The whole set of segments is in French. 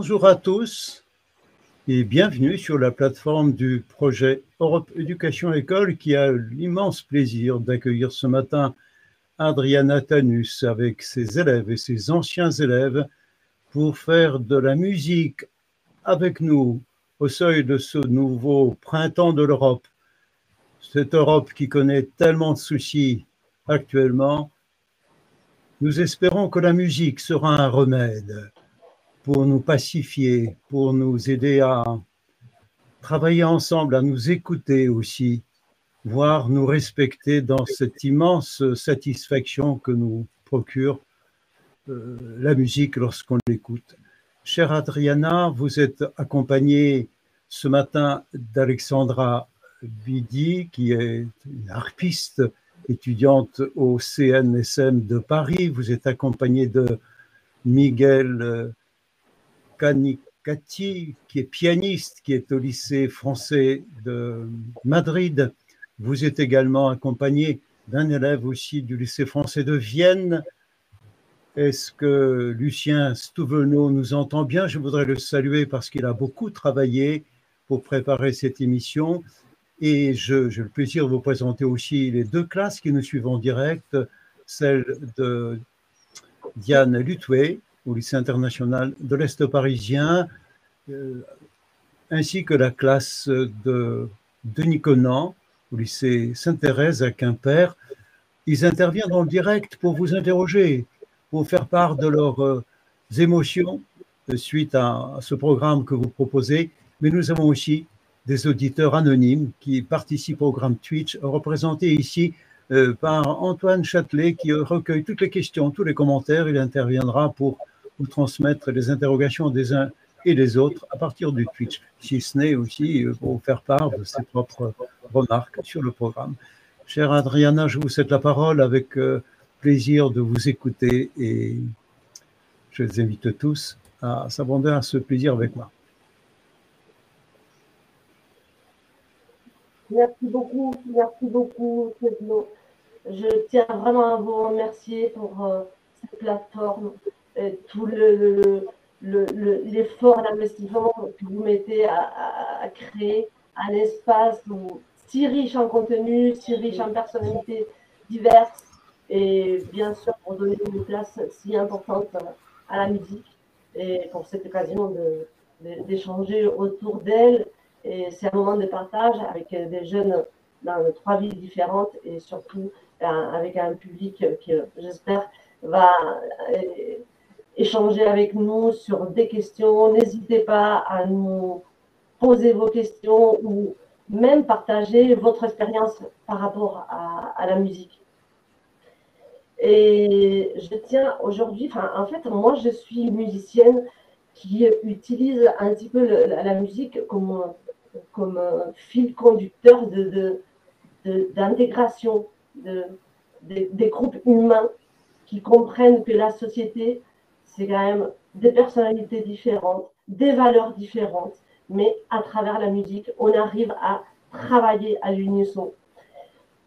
Bonjour à tous et bienvenue sur la plateforme du projet Europe Éducation École qui a l'immense plaisir d'accueillir ce matin Adriana Tanus avec ses élèves et ses anciens élèves pour faire de la musique avec nous au seuil de ce nouveau printemps de l'Europe. Cette Europe qui connaît tellement de soucis actuellement, nous espérons que la musique sera un remède pour nous pacifier, pour nous aider à travailler ensemble, à nous écouter aussi, voire nous respecter dans cette immense satisfaction que nous procure euh, la musique lorsqu'on l'écoute. Chère Adriana, vous êtes accompagnée ce matin d'Alexandra Bidi, qui est une harpiste étudiante au CNSM de Paris. Vous êtes accompagnée de Miguel euh, Canicati, qui est pianiste, qui est au lycée français de Madrid. Vous êtes également accompagné d'un élève aussi du lycée français de Vienne. Est-ce que Lucien Stouvenot nous entend bien? Je voudrais le saluer parce qu'il a beaucoup travaillé pour préparer cette émission. Et j'ai le plaisir de vous présenter aussi les deux classes qui nous suivent en direct, celle de Diane Lutway au lycée international de l'Est parisien, euh, ainsi que la classe de Denis Conan au lycée Sainte-Thérèse à Quimper. Ils interviennent le direct pour vous interroger, pour faire part de leurs euh, émotions euh, suite à, ce programme que vous proposez. Mais nous avons aussi des auditeurs anonymes qui participent au programme Twitch, représentés ici par Antoine Châtelet, qui recueille toutes les questions, tous les commentaires. Il interviendra pour vous transmettre les interrogations des uns et des autres à partir du Twitch, si ce n'est aussi euh, pour faire part de ses propres remarques sur le programme. Chère Adriana, je vous cède la parole avec euh, plaisir de vous écouter et je les invite tous à s'abonder à ce plaisir avec moi. Merci beaucoup, merci beaucoup, Je tiens vraiment à vous remercier pour euh, cette plateforme tout l'effort, le, l'investissement que vous mettez à, créer un espace si riche en contenu, si riche en personnalités diverses, et bien sûr pour donner une place si importante à la musique, et pour cette occasion d'échanger autour d'elle. Et c'est un moment de partage avec des jeunes dans trois villes différentes et surtout euh, avec un public qui, j'espère, va échanger avec nous sur des questions. N'hésitez pas à nous poser vos questions ou même partager votre expérience par rapport à, la musique. Et je tiens aujourd'hui, en fait, moi, je suis musicienne qui utilise un petit peu la, musique comme, comme fil conducteur d'intégration de, de, des groupes humains qui comprennent que la société c'est quand même des personnalités différentes, des valeurs différentes, mais à travers la musique, on arrive à travailler à l'unisson.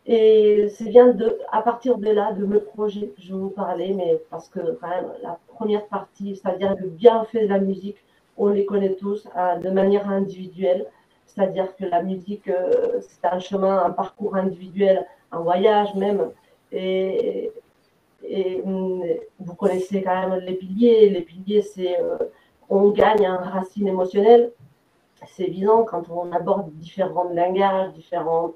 Et c'est bien de, à partir de là, de mes projets, je vais vous parler, mais parce que quand même, la première partie, c'est-à-dire le bienfait de la musique, on les connaît tous hein, de manière individuelle. C'est-à-dire que la musique, euh, c'est un chemin, un parcours individuel, un voyage même. Et hum, vous connaissez quand même les piliers. Les piliers, c'est euh, on gagne un racine émotionnel. C'est évident quand on aborde différents langages, différentes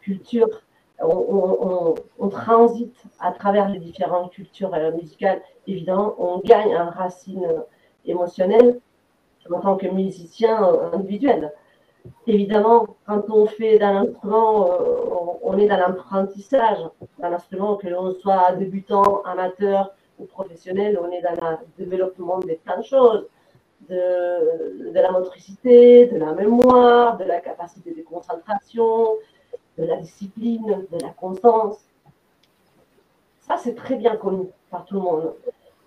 cultures. On, transite à travers les différentes cultures euh, musicales. Évidemment, on gagne un racine émotionnel en tant que musicien euh, individuel. Évidemment, quand on fait d'un instrument, euh, on est dans l'apprentissage d'un instrument, que l'on soit débutant, amateur ou professionnel, on est dans le développement de plein de choses, de, la motricité, de la mémoire, de la capacité de concentration, de la discipline, de la constance. Ça, c'est très bien connu par tout le monde.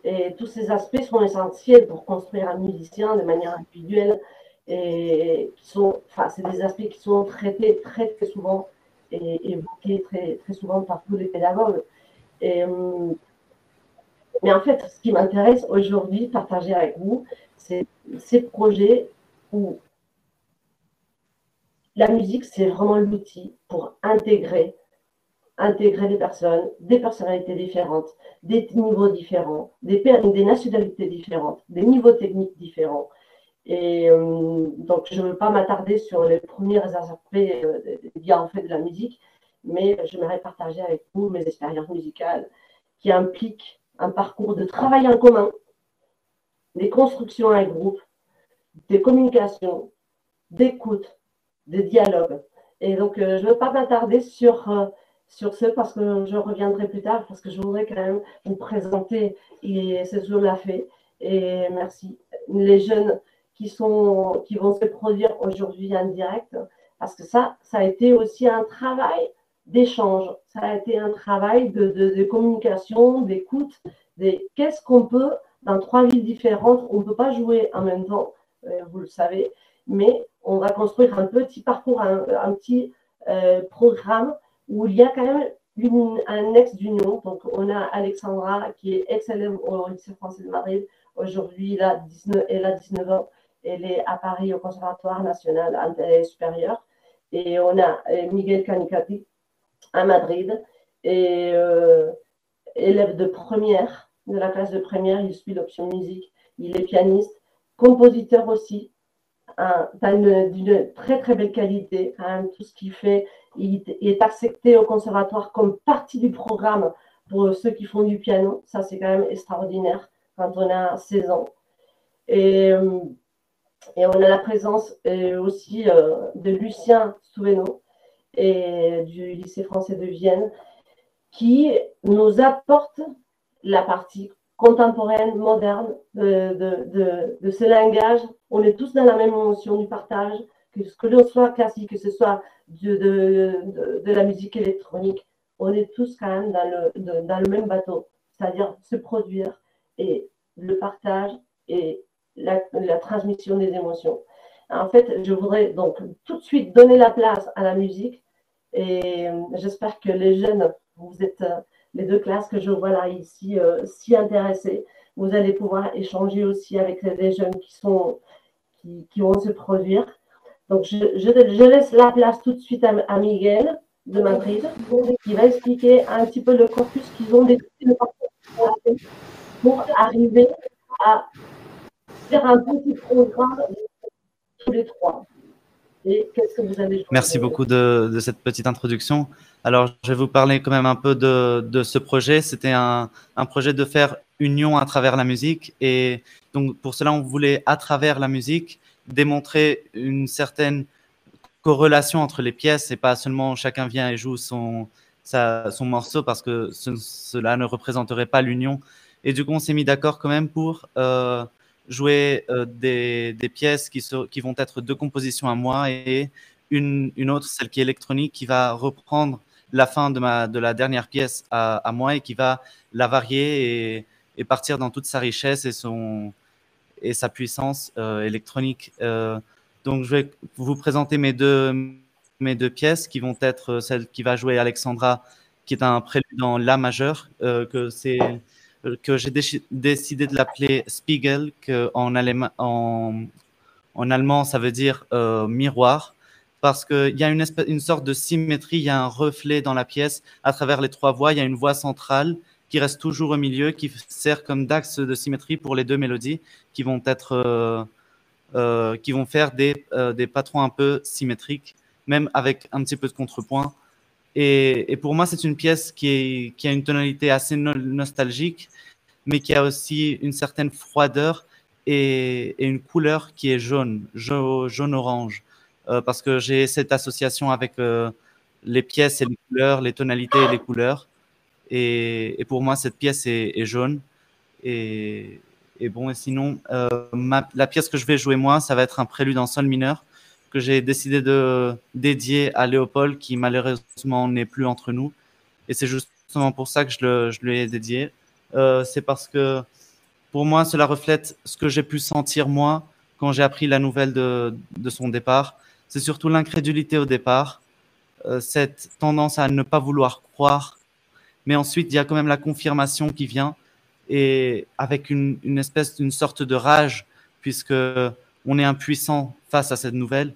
Et tous ces aspects sont essentiels pour construire un musicien de manière individuelle et sont, enfin, c'est des aspects qui sont traités très, souvent et évoqués très, très souvent par tous les pédagogues. Et, hum, Mais en fait, ce qui m'intéresse aujourd'hui, partager avec vous, c'est ces projets où la musique, c'est vraiment l'outil pour intégrer, intégrer des personnes, des personnalités différentes, des niveaux différents, des nationalités différentes, des niveaux techniques différents. Et euh, donc, je ne veux pas m'attarder sur les premiers aspects euh, des bienfaits de la musique, mais j'aimerais partager avec vous mes expériences musicales qui impliquent un parcours de travail en commun, des constructions en groupe, des communications, d'écoute, des dialogues. Et donc, euh, je ne veux pas m'attarder sur, euh, sur ce parce que je reviendrai plus tard, parce que je voudrais quand même vous présenter, et c'est ce que l'a fait. Et merci. Les jeunes qui, sont, qui vont se produire aujourd'hui en direct, parce que ça, ça a été aussi un travail d'échange, ça a été un travail de, communication, d'écoute, qu'est-ce qu'on peut, dans trois villes différentes, on ne peut pas jouer en même temps, euh, vous le savez, mais on va construire un petit parcours, un, petit euh, programme où il y a quand même une, un ex d'union. Donc, on a Alexandra qui est ex-élève au lycée français de Madrid. Aujourd'hui, elle, a 19, elle a 19 ans. Elle est à Paris au Conservatoire national supérieur. Et on a euh, Miguel Canicati à Madrid. Et euh, élève de première, de la classe de première, il suit l'option musique. Il est pianiste, compositeur aussi, d'une très très belle qualité. Hein, tout ce qu'il fait, il, est accepté au conservatoire comme partie du programme pour ceux qui font du piano. Ça, c'est quand même extraordinaire quand on a 16 ans. Et, euh, et on a la présence euh, aussi euh, de Lucien Souveno et du lycée français de Vienne qui nous apporte la partie contemporaine, moderne de, de, de, ce langage. On est tous dans la même émotion du partage, que ce l'on soit classique, que ce soit de, la musique électronique, on est tous quand même dans le, dans le même bateau, c'est-à-dire se produire et le partage et la, transmission des émotions. En fait, je voudrais donc tout de suite donner la place à la musique et j'espère que les jeunes, vous êtes les deux classes que je vois là ici euh, si intéressées. Vous allez pouvoir échanger aussi avec des jeunes qui, sont, qui, vont se produire. Donc, je, je, laisse la place tout de suite à, Miguel de Madrid, qui va expliquer un petit peu le corpus qu'ils ont décidé pour arriver à faire un petit programme tous les trois. Et Merci beaucoup de, cette petite introduction. Alors, je vais vous parler quand même un peu de, ce projet. C'était un, projet de faire union à travers la musique. Et donc, pour cela, on voulait, à travers la musique, démontrer une certaine corrélation entre les pièces et pas seulement chacun vient et joue son, son morceau parce que cela ne représenterait pas l'union. Et du coup, on s'est mis d'accord quand même pour euh, jouer euh, des, pièces qui, vont être deux compositions à moi et une, autre, celle qui est électronique, qui va reprendre la fin de, la dernière pièce à, moi et qui va la varier et, partir dans toute sa richesse et, son, et sa puissance euh, électronique. Euh, donc, je vais vous présenter mes deux, mes deux pièces qui vont être celle qui va jouer Alexandra, qui est un prélude en La majeur, que c'est que j'ai décidé de l'appeler Spiegel, que en, allemand, ça veut dire miroir parce qu'il y a une, sorte de symétrie, il y a un reflet dans la pièce à travers les trois voix. Il y a une voix centrale qui reste toujours au milieu, qui sert comme d'axe de symétrie pour les deux mélodies qui vont euh, euh, faire des, euh, des, patrons un peu symétriques, même avec un petit peu de contrepoint. Et, et pour moi, c'est une pièce qui, est, qui, a une tonalité assez nostalgique, mais qui a aussi une certaine froideur et, une couleur qui est jaune, jaune-orange. Euh, parce que j'ai cette association avec euh, les pièces et les couleurs, les tonalités et les couleurs. Et, et pour moi, cette pièce est, est jaune. Et, et, bon, et sinon, euh, ma, la pièce que je vais jouer moi, ça va être un prélude en sol mineur que j'ai décidé de dédier à Léopold, qui malheureusement n'est plus entre nous. Et c'est justement pour ça que je, le, je lui ai dédié. Euh, c'est parce que pour moi, cela reflète ce que j'ai pu sentir moi quand j'ai appris la nouvelle de, de son départ c'est surtout l'incrédulité au départ, euh, cette tendance à ne pas vouloir croire. Mais ensuite, il y a quand même la confirmation qui vient. et avec une, une espèce d'une sorte de rage, puisque on est impuissant face à cette nouvelle.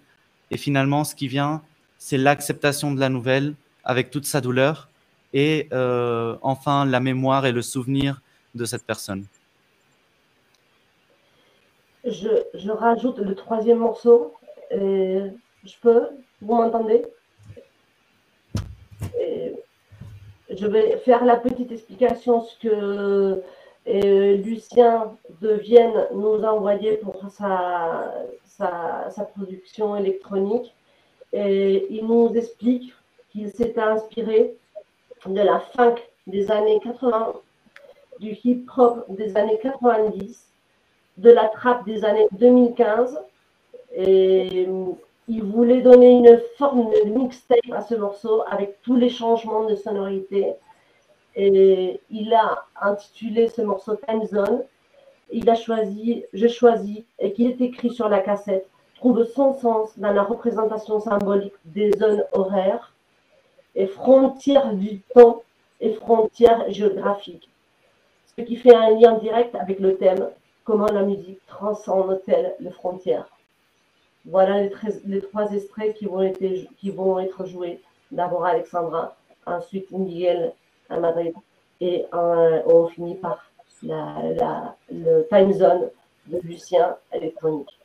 Et finalement, ce qui vient, c'est l'acceptation de la nouvelle avec toute sa douleur et euh, enfin la mémoire et le souvenir de cette personne. Je, je rajoute le troisième morceau. Je peux Vous m'entendez? Je vais faire la petite explication ce que euh, Lucien de Vienne nous a envoyé pour sa, sa, production électronique. Et il nous explique qu'il s'était inspiré de la funk des années 80, du hip-hop des années 90, de la trap des années 2015. Et il voulait donner une forme de mixtape à ce morceau avec tous les changements de sonorité. Et il a intitulé ce morceau Time Zone. Il a choisi, j'ai choisi, et qui est écrit sur la cassette, trouve son sens dans la représentation symbolique des zones horaires et frontières du temps et frontières géographiques. Ce qui fait un lien direct avec le thème comment la musique transcende-t-elle les frontières. Voilà les, trois extraits qui vont, être, qui vont être joués. D'abord Alexandra, ensuite Miguel à Madrid et on finit par la, le time zone de Lucien électronique.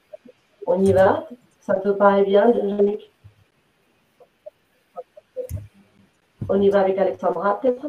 On y va? Ça te paraît bien, Jean-Luc On y va avec Alexandra, peut-être?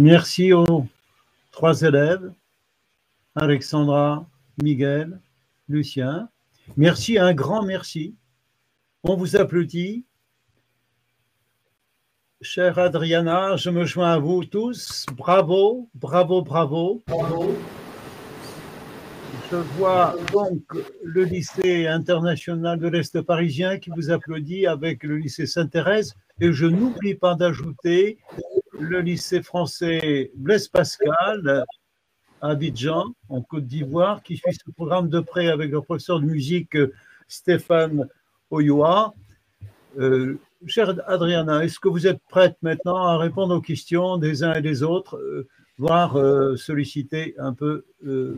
Merci aux trois élèves, Alexandra, Miguel, Lucien. Merci, un grand merci. On vous applaudit. Chère Adriana, je me joins à vous tous. Bravo, bravo, bravo. bravo. Je vois donc le lycée international de l'Est parisien qui vous applaudit avec le lycée Sainte-Thérèse. Et je n'oublie pas d'ajouter le lycée français Blaise Pascal à Abidjan, en Côte d'Ivoire, qui suit ce programme de près avec le professeur de musique Stéphane Oyoa. Euh, chère Adriana, est-ce que vous êtes prête maintenant à répondre aux questions des uns et des autres, euh, voire euh, solliciter un peu euh,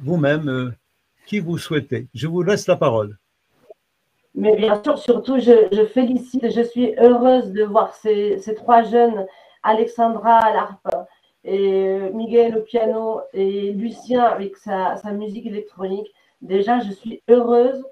vous-même euh, qui vous souhaitez? Je vous laisse la parole. Mais bien sûr, surtout, je, félicite, je suis heureuse de voir ces, trois jeunes, Alexandra à l'harpe et Miguel au piano et Lucien avec sa, musique électronique. Déjà, je suis heureuse.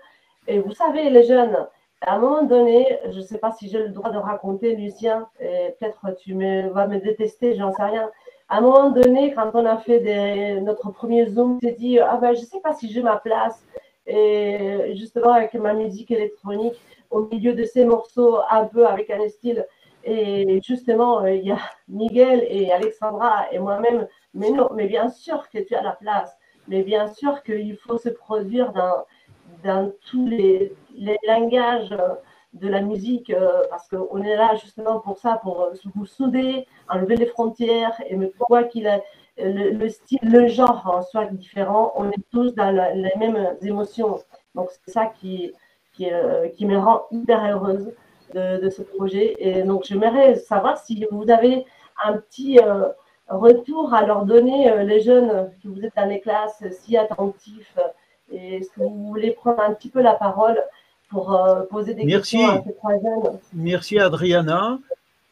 Et vous savez, les jeunes, à un moment donné, je ne sais pas si j'ai le droit de raconter, Lucien, peut-être tu me, vas me détester, j'en sais rien. À un moment donné, quand on a fait notre premier Zoom, s'est dit ah ben, je ne sais pas si j'ai ma place. Et justement, avec ma musique électronique, au milieu de ces morceaux, un peu avec un style. Et justement, il y a Miguel et Alexandra et moi-même. Mais non, mais bien sûr que tu as la place. Mais bien sûr qu'il faut se produire dans, dans tous les, les langages de la musique, euh, parce qu'on est là justement pour ça, pour euh, vous souder, enlever les frontières, et me quoi qu'il le, style, le genre soit différent, on est tous dans les mêmes émotions. Donc c'est ça qui, qui, euh, qui, me rend hyper heureuse de, ce projet. Et donc j'aimerais savoir si vous avez un petit retour à leur donner, les jeunes que vous êtes dans les classes, si attentifs, et est-ce que vous voulez prendre un petit peu la parole pour euh, poser des Merci. questions à Merci Adriana.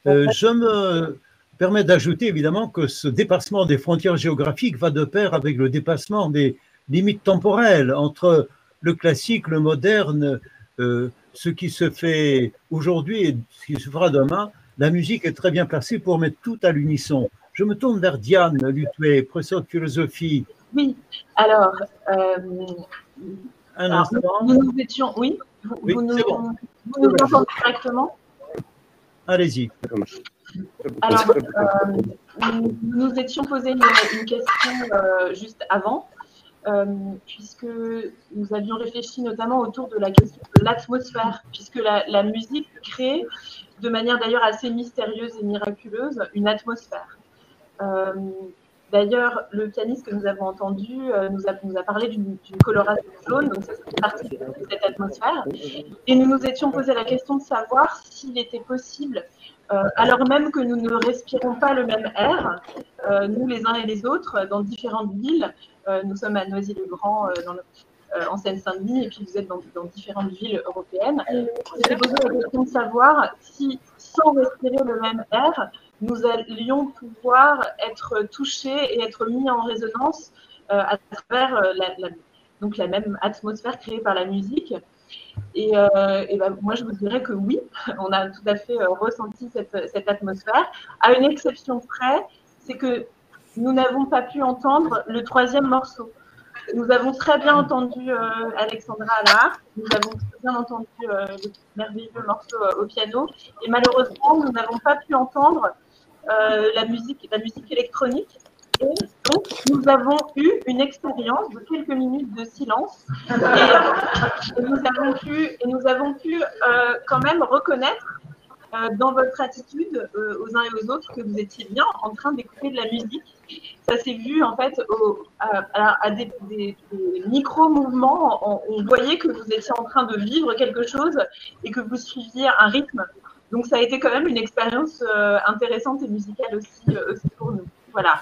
Euh, je me permets d'ajouter évidemment que ce dépassement des frontières géographiques va de pair avec le dépassement des limites temporelles entre le classique, le moderne, euh, ce qui se fait aujourd'hui et ce qui se fera demain. La musique est très bien placée pour mettre tout à l'unisson. Je me tourne vers Diane Lutuet, professeure de philosophie. Oui, alors, un instant. Nous, nous étions, oui, vous, nous, entendez correctement? Allez-y. Alors, euh, nous nous étions posé une, question euh, juste avant, euh, puisque nous avions réfléchi notamment autour de la question de l'atmosphère, puisque la, la, musique crée, de manière d'ailleurs assez mystérieuse et miraculeuse, une atmosphère. D'ailleurs, le pianiste que nous avons entendu euh, nous, a, nous, a, parlé d'une coloration jaune, donc ça c'est partie de cette atmosphère. Et nous nous étions posé la question de savoir s'il était possible, euh, alors même que nous ne respirons pas le même air, euh, nous les uns et les autres, dans différentes villes, nous sommes à Noisy-le-Grand, en Seine-Saint-Denis, et puis vous êtes dans, dans différentes villes européennes. On s'est posé la question de savoir si, sans respirer le même air, nous allions pouvoir être touchés et être mis en résonance euh, à travers euh, la, donc la même atmosphère créée par la musique. Et, euh, ben, moi, je vous dirais que oui, on a tout à fait ressenti cette, atmosphère. À une exception près, c'est que nous n'avons pas pu entendre le troisième morceau. Nous avons très bien entendu Alexandra à nous avons très bien entendu le merveilleux morceau au piano, et malheureusement, nous n'avons pas pu entendre la, musique, la musique électronique. Et donc, nous avons eu une expérience de quelques minutes de silence. Et, nous avons pu, et nous avons pu euh, quand même reconnaître euh, dans votre attitude aux uns et aux autres que vous étiez bien en train d'écouter de la musique. Ça s'est vu en fait à, des, micro-mouvements. On, voyait que vous étiez en train de vivre quelque chose et que vous suiviez un rythme donc ça a été quand même une expérience euh, intéressante et musicale aussi, euh, pour nous. Voilà.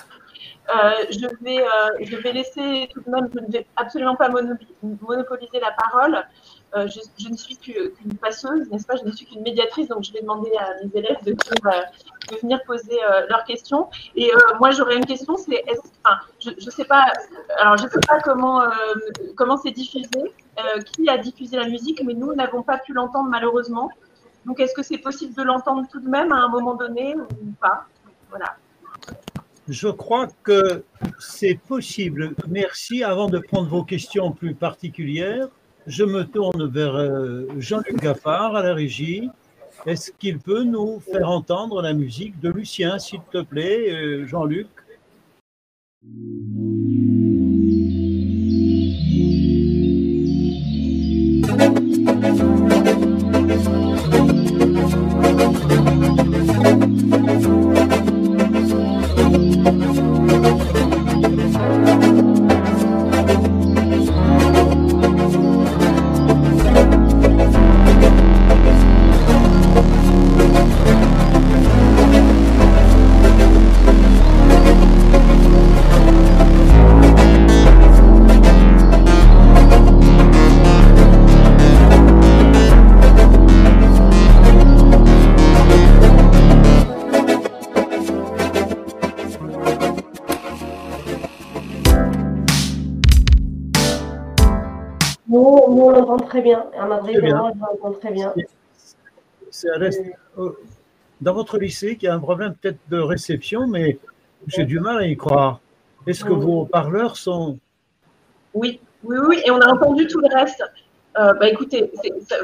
Euh, je, vais, je vais laisser tout de même, je ne vais absolument pas monopoliser la parole. Je, ne suis qu'une passeuse, n'est-ce pas? Je ne suis qu'une médiatrice, donc je vais demander à mes élèves de, venir poser leurs questions. Et moi, j'aurais une question, c'est, enfin, je ne sais pas, alors je sais pas comment comment c'est diffusé, qui a diffusé la musique, mais nous n'avons pas pu l'entendre malheureusement. Donc, est-ce que c'est possible de l'entendre tout de même à un moment donné ou pas? Voilà. Je crois que c'est possible. Merci. Avant de prendre vos questions plus particulières, je me tourne vers euh, Jean-Luc Gaffard à la régie. Est-ce qu'il peut nous faire entendre la musique de Lucien, s'il te plaît, euh, Jean-Luc? Très bien. À Madrid, je très bien. C'est dans votre lycée qu'il y a un problème peut-être de réception, mais j'ai du mal à y croire. Est-ce que vos parleurs sont. Oui, oui, oui, et on a entendu tout le reste. Euh, bah, écoutez,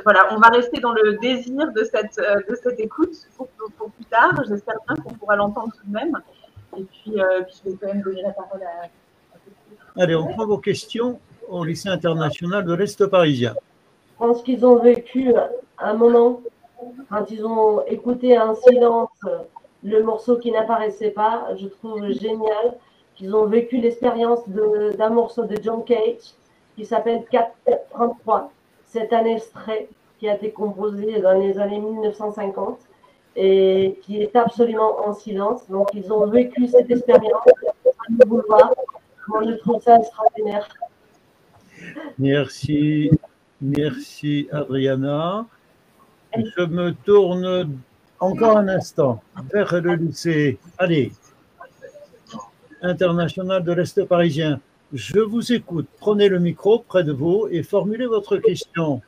voilà, on va rester dans le désir de cette, euh, de cette écoute pour, plus tard. J'espère bien qu'on pourra l'entendre tout de même. Et puis, euh, puis, je vais quand même donner la parole à. Allez, on prend vos questions au lycée international de l'Est parisien. Pense qu'ils ont vécu un moment, quand ils ont écouté en silence le morceau qui n'apparaissait pas, je trouve génial qu'ils ont vécu l'expérience d'un morceau de John Cage qui s'appelle 433. C'est un extrait qui a été composé dans les années 1950 et qui est absolument en silence. Donc, ils ont vécu cette expérience à. Moi, je trouve ça extraordinaire. Merci, merci Adriana. Je me tourne encore un instant vers le lycée. Allez, international de l'Est parisien. Je vous écoute. Prenez le micro près de vous et formulez votre question.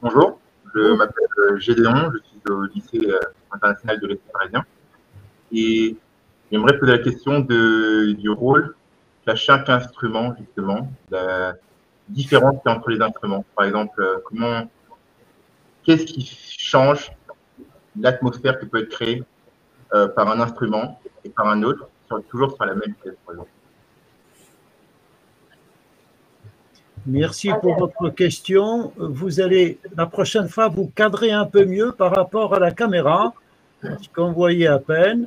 Bonjour, je m'appelle Gédéon, je suis au lycée euh, international de l'Est parisien. Et j'aimerais poser la question de, du rôle qu'a chaque instrument, justement, différence entre les instruments. Par exemple, euh, comment, qu'est-ce qui change l'atmosphère qui peut être créée euh, par un instrument et par un autre, toujours sur la même pièce, par exemple? Merci pour votre question. Vous allez la prochaine fois vous cadrer un peu mieux par rapport à la caméra, parce qu'on voyait à peine.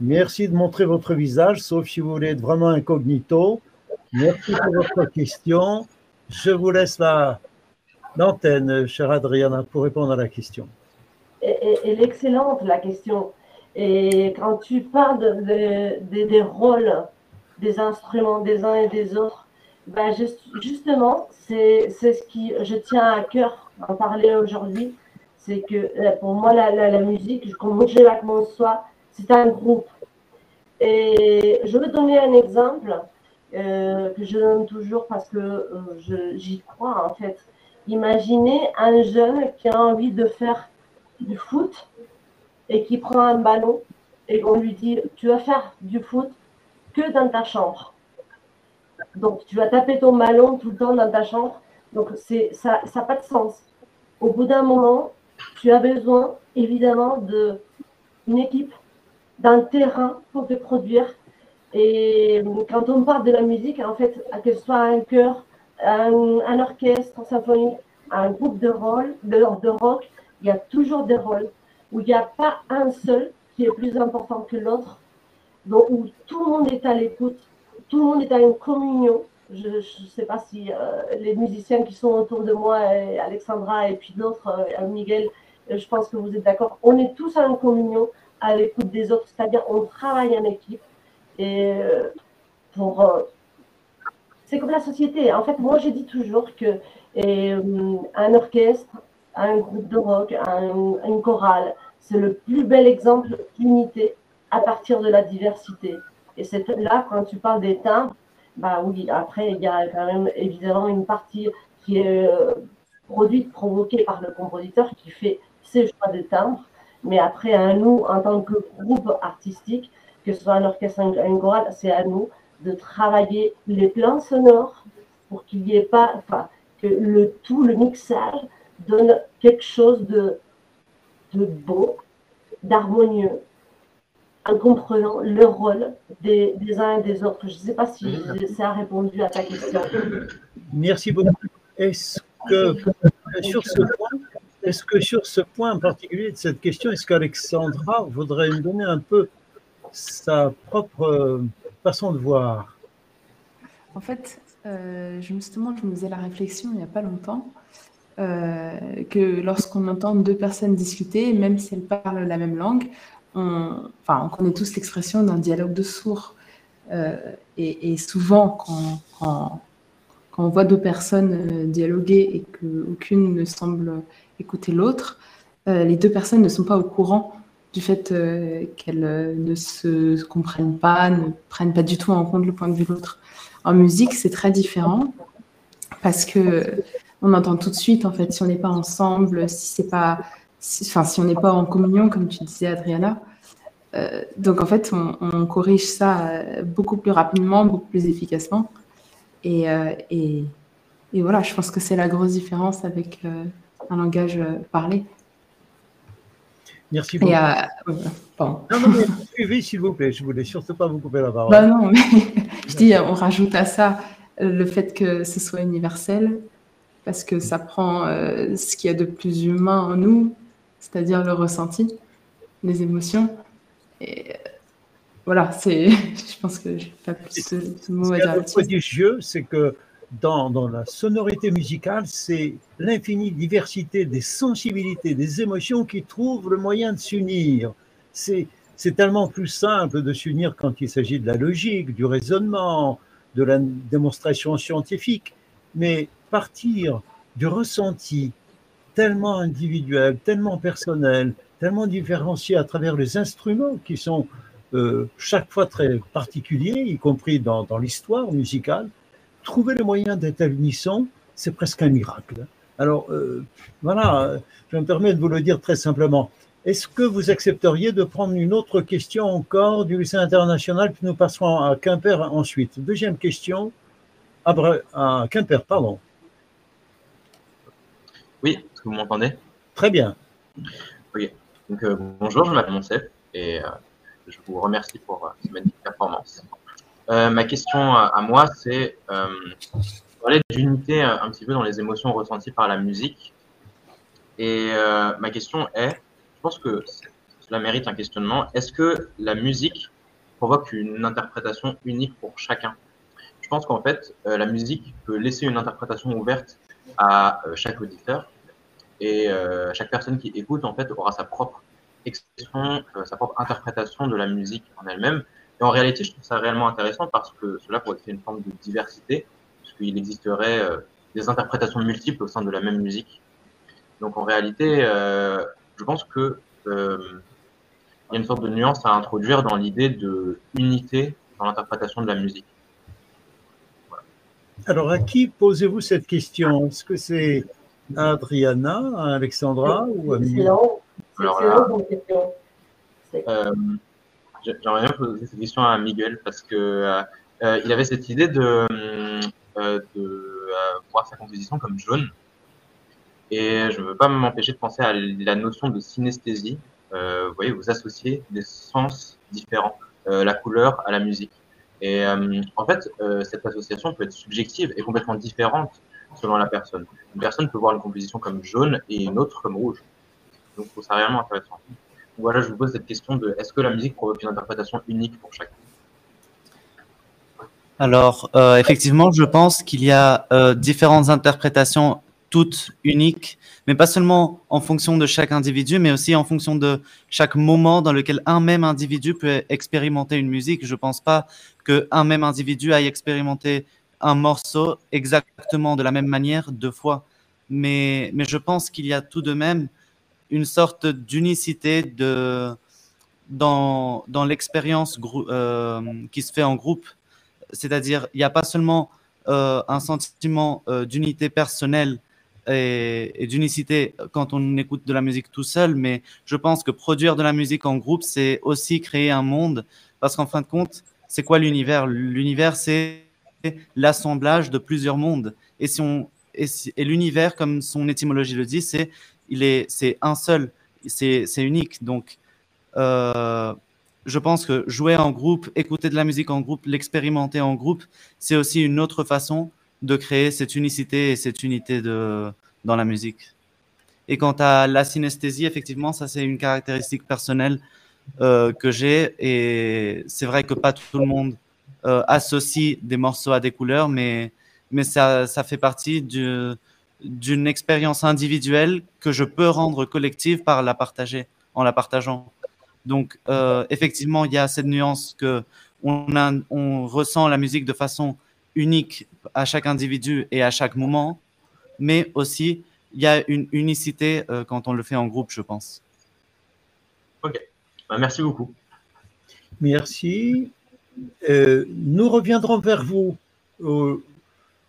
Merci de montrer votre visage, sauf si vous voulez être vraiment incognito. Merci pour votre question. Je vous laisse l'antenne, chère Adriana, pour répondre à la question. Elle est excellente, la question. Et quand tu parles des rôles des instruments des uns et des autres, ben justement, c'est ce qui je tiens à cœur d'en parler aujourd'hui. C'est que euh, pour moi, la, la, la musique, comme je la conçois, c'est un groupe. Et je veux donner un exemple. Euh, que je donne toujours parce que euh, j'y crois en fait. Imaginez un jeune qui a envie de faire du foot et qui prend un ballon et on lui dit tu vas faire du foot que dans ta chambre. Donc tu vas taper ton ballon tout le temps dans ta chambre. Donc c'est ça n'a pas de sens. Au bout d'un moment, tu as besoin évidemment d'une équipe, d'un terrain pour te produire et quand on parle de la musique, en fait, que ce soit un chœur, un, orchestre symphonique, un groupe de, rôle, de, de rock, il y a toujours des rôles où il n'y a pas un seul qui est plus important que l'autre, où tout le monde est à l'écoute, tout le monde est à une communion. Je ne sais pas si euh, les musiciens qui sont autour de moi, Alexandra et puis d'autres, euh, Miguel, euh, je pense que vous êtes d'accord. On est tous à une communion, à l'écoute des autres, c'est-à-dire on travaille en équipe. Et euh, pour. Euh, c'est comme la société. En fait, moi, j'ai dit toujours que euh, un orchestre, un groupe de rock, un, une chorale, c'est le plus bel exemple d'unité à partir de la diversité. Et c'est là, quand tu parles des timbres, bah oui, après, il y a quand même évidemment une partie qui est produite, provoquée par le compositeur qui fait ses choix de timbres. Mais après, à nous, en tant que groupe artistique, que ce soit un orchestre, chorale, c'est à nous de travailler les plans sonores pour qu'il n'y ait pas, enfin, que le tout, le mixage donne quelque chose de, de beau, d'harmonieux, en comprenant le rôle des, uns et des autres. Je ne sais pas si ça a répondu à ta question. Merci beaucoup. Est-ce que sur ce point, est-ce que sur ce point en particulier de cette question, est-ce qu'Alexandra voudrait nous donner un peu sa propre façon de voir En fait, euh, justement, je me faisais la réflexion il n'y a pas longtemps euh, que lorsqu'on entend deux personnes discuter, même si elles parlent la même langue, on, enfin, on connaît tous l'expression d'un dialogue de sourds. Euh, et, souvent, quand, quand, on voit deux personnes euh, dialoguer et qu'aucune ne semble écouter l'autre, les deux personnes ne sont pas au courant du fait qu'elles ne se comprennent pas, ne prennent pas du tout en compte le point de vue de l'autre. En musique, c'est très différent parce que on entend tout de suite en fait si on n'est pas ensemble, si c'est pas, enfin si on n'est pas en communion comme tu disais Adriana. Euh, donc en fait on, corrige ça euh, beaucoup plus rapidement, beaucoup plus efficacement. Euh, et, voilà, je pense que c'est la grosse différence avec un langage parlé. Merci beaucoup. Non, non, mais suivez s'il vous plaît, je voulais surtout pas vous couper la parole. Bah non, mais je dis, on rajoute à ça le fait que ce soit universel, parce que ça prend euh, ce qu'il y a de plus humain en nous, c'est-à-dire le ressenti, les émotions. Et euh, voilà, c'est, je pense que je n'ai pas plus de, mots à dire. Ce prodigieux, c'est que dans, la sonorité musicale, c'est l'infinie diversité des sensibilités, des émotions qui trouvent le moyen de s'unir. C'est, c'est tellement plus simple de s'unir quand il s'agit de la logique, du raisonnement, de la démonstration scientifique. Mais partir du ressenti tellement individuel, tellement personnel, tellement différencié à travers les instruments qui sont euh, chaque fois très particuliers, y compris dans, l'histoire musicale, trouver le moyen d'être à l'unisson, c'est presque un miracle. Alors euh, voilà, je me permets de vous le dire très simplement. Est-ce que vous accepteriez de prendre une autre question encore du lycée international, puis nous passerons à Quimper ensuite? Deuxième question, à, à Quimper, pardon. Oui, est-ce que vous m'entendez? Très bien. Oui. Donc, euh, bonjour, je m'appelle Monsef et euh, je vous remercie pour euh, cette magnifique performance. Ma question à, moi, c'est parler d'unité un petit peu dans les émotions ressenties par la musique. Et ma question est, je pense que cela mérite un questionnement, est-ce que la musique provoque une interprétation unique pour chacun? Je pense qu'en fait, la musique peut laisser une interprétation ouverte à euh, chaque auditeur et euh, chaque personne qui écoute en fait aura sa propre expression, euh, sa propre interprétation de la musique en elle-même. Et en réalité, je trouve ça réellement intéressant parce que cela pourrait créer une forme de diversité, puisqu'il existerait des interprétations multiples au sein de la même musique. Donc en réalité, je pense que il y a une sorte de nuance à introduire dans l'idée de unité dans l'interprétation de la musique. Alors, à qui posez-vous cette question? Est-ce que c'est à Adriana, à Alexandra ou à Miguel question. Euh, J'aimerais bien poser cette question à Miguel parce que euh, euh, il avait cette idée de, de voir sa composition comme jaune. Et je ne veux pas m'empêcher de penser à la notion de synesthésie. vous voyez, vous associez des sens différents, la couleur à la musique. Et euh, en fait, euh, cette association peut être subjective et complètement différente selon la personne. Une personne peut voir une composition comme jaune et une autre comme rouge. Donc, je trouve ça réellement intéressant. Je vous pose cette question de est-ce que la musique provoque une interprétation unique pour chacun? Alors, euh, effectivement, je pense qu'il y a euh, différentes interprétations toutes uniques, mais pas seulement en fonction de chaque individu, mais aussi en fonction de chaque moment dans lequel un même individu peut expérimenter une musique. Je ne pense pas qu'un même individu aille expérimenter un morceau exactement de la même manière deux fois, mais, mais je pense qu'il y a tout de même une sorte d'unicité de, dans, dans l'expérience euh, qui se fait en groupe. C'est-à-dire, il n'y a pas seulement euh, un sentiment euh, d'unité personnelle et, d'unicité quand on écoute de la musique tout seul, mais je pense que produire de la musique en groupe, c'est aussi créer un monde Parce qu'en fin de compte, c'est quoi l'univers? L'univers, c'est l'assemblage de plusieurs mondes. Et, si on, et, et l'univers, comme son étymologie le dit, c'est, il est, c'est un seul, c'est, unique. Donc, euh, je pense que jouer en groupe, écouter de la musique en groupe, l'expérimenter en groupe, c'est aussi une autre façon de créer cette unicité et cette unité de, dans la musique. Et quant à la synesthésie, effectivement, ça c'est une caractéristique personnelle euh, que j'ai. Et c'est vrai que pas tout le monde euh, associe des morceaux à des couleurs, mais, mais ça, ça fait partie d'une expérience individuelle que je peux rendre collective par la partager, en la partageant. Donc, euh, effectivement, il y a cette nuance que on, a, on ressent la musique de façon unique à chaque individu et à chaque moment, mais aussi il y a une unicité euh, quand on le fait en groupe, je pense. Ok, bah, merci beaucoup. Merci. Euh, nous reviendrons vers vous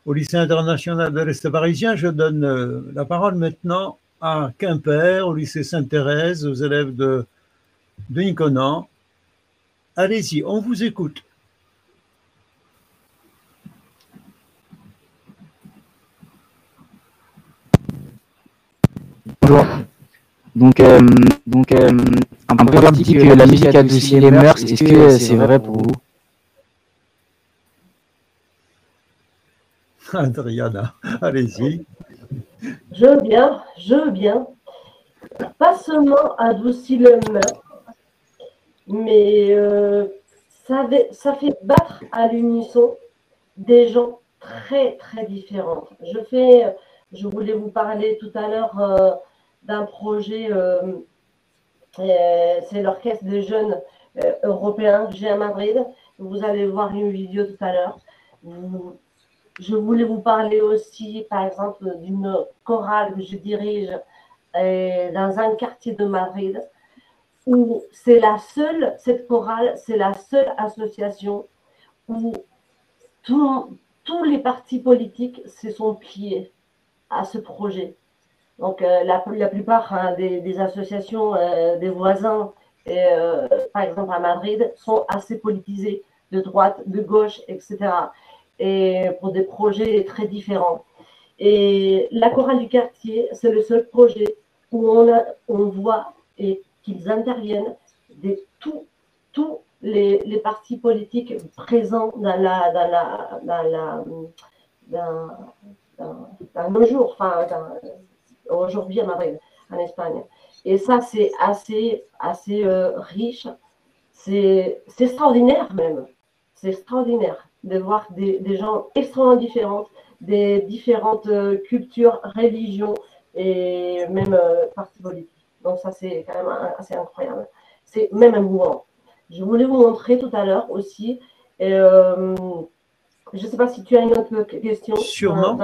au, lycée international de l'Est parisien. Je donne euh, la parole maintenant à Quimper, au lycée Sainte-Thérèse, aux élèves de, de Niconan. Allez-y, on vous écoute. Bonjour. Donc, euh, donc euh, un que la musique adoucit les mœurs. Est-ce que c'est vrai pour vous? Adriana, allez-y. Je veux bien, je veux bien. Pas seulement adoucir les mœurs, mais euh, ça, fait battre à l'unisson des gens très, très différents. Je fais, je voulais vous parler tout à l'heure d'un projet, euh, euh, c'est l'Orchestre des jeunes euh, européens que j'ai à Madrid. Vous allez voir une vidéo tout à l'heure. Je voulais vous parler aussi, par exemple, d'une chorale que je dirige dans un quartier de Madrid où c'est la seule, cette chorale, c'est la seule association où tous les partis politiques se sont pliés à ce projet. Donc, euh, la, plupart hein, des, associations euh, des voisins, euh, par exemple à Madrid, sont assez politisées, de droite, de gauche, etc. Et pour des projets très différents. Et la chorale du quartier, c'est le seul projet où on, voit et qu'ils interviennent de tous les, les, partis politiques présents dans la, dans la, dans nos jours, enfin, aujourd'hui à Madrid, en Espagne. Et ça, c'est assez, assez euh, riche. C'est extraordinaire même. C'est extraordinaire de voir des, des, gens extrêmement différents, des différentes euh, cultures, religions et même euh, partis politiques. Donc ça, c'est quand même assez incroyable. C'est même un mouvement. Je voulais vous montrer tout à l'heure aussi. je ne sais pas si tu as une autre question. Sûrement,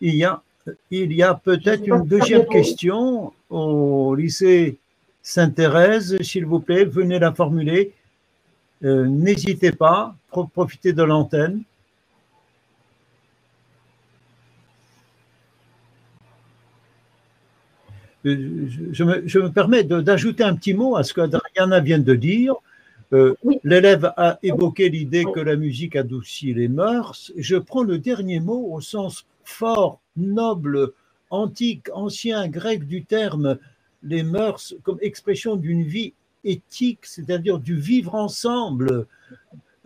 Il y a il y a peut-être une deuxième question au lycée Sainte-Thérèse, s'il vous plaît, venez la formuler. Euh, n'hésitez pas, profitez de l'antenne. Euh, je me, permets d'ajouter un petit mot à ce qu'Adriana vient de dire. Euh, l'élève a évoqué l'idée que la musique adoucit les mœurs. Je prends le dernier mot au sens fort, noble, antique, ancien, grec du terme, les mœurs comme expression d'une vie éthique, c'est-à-dire du vivre ensemble,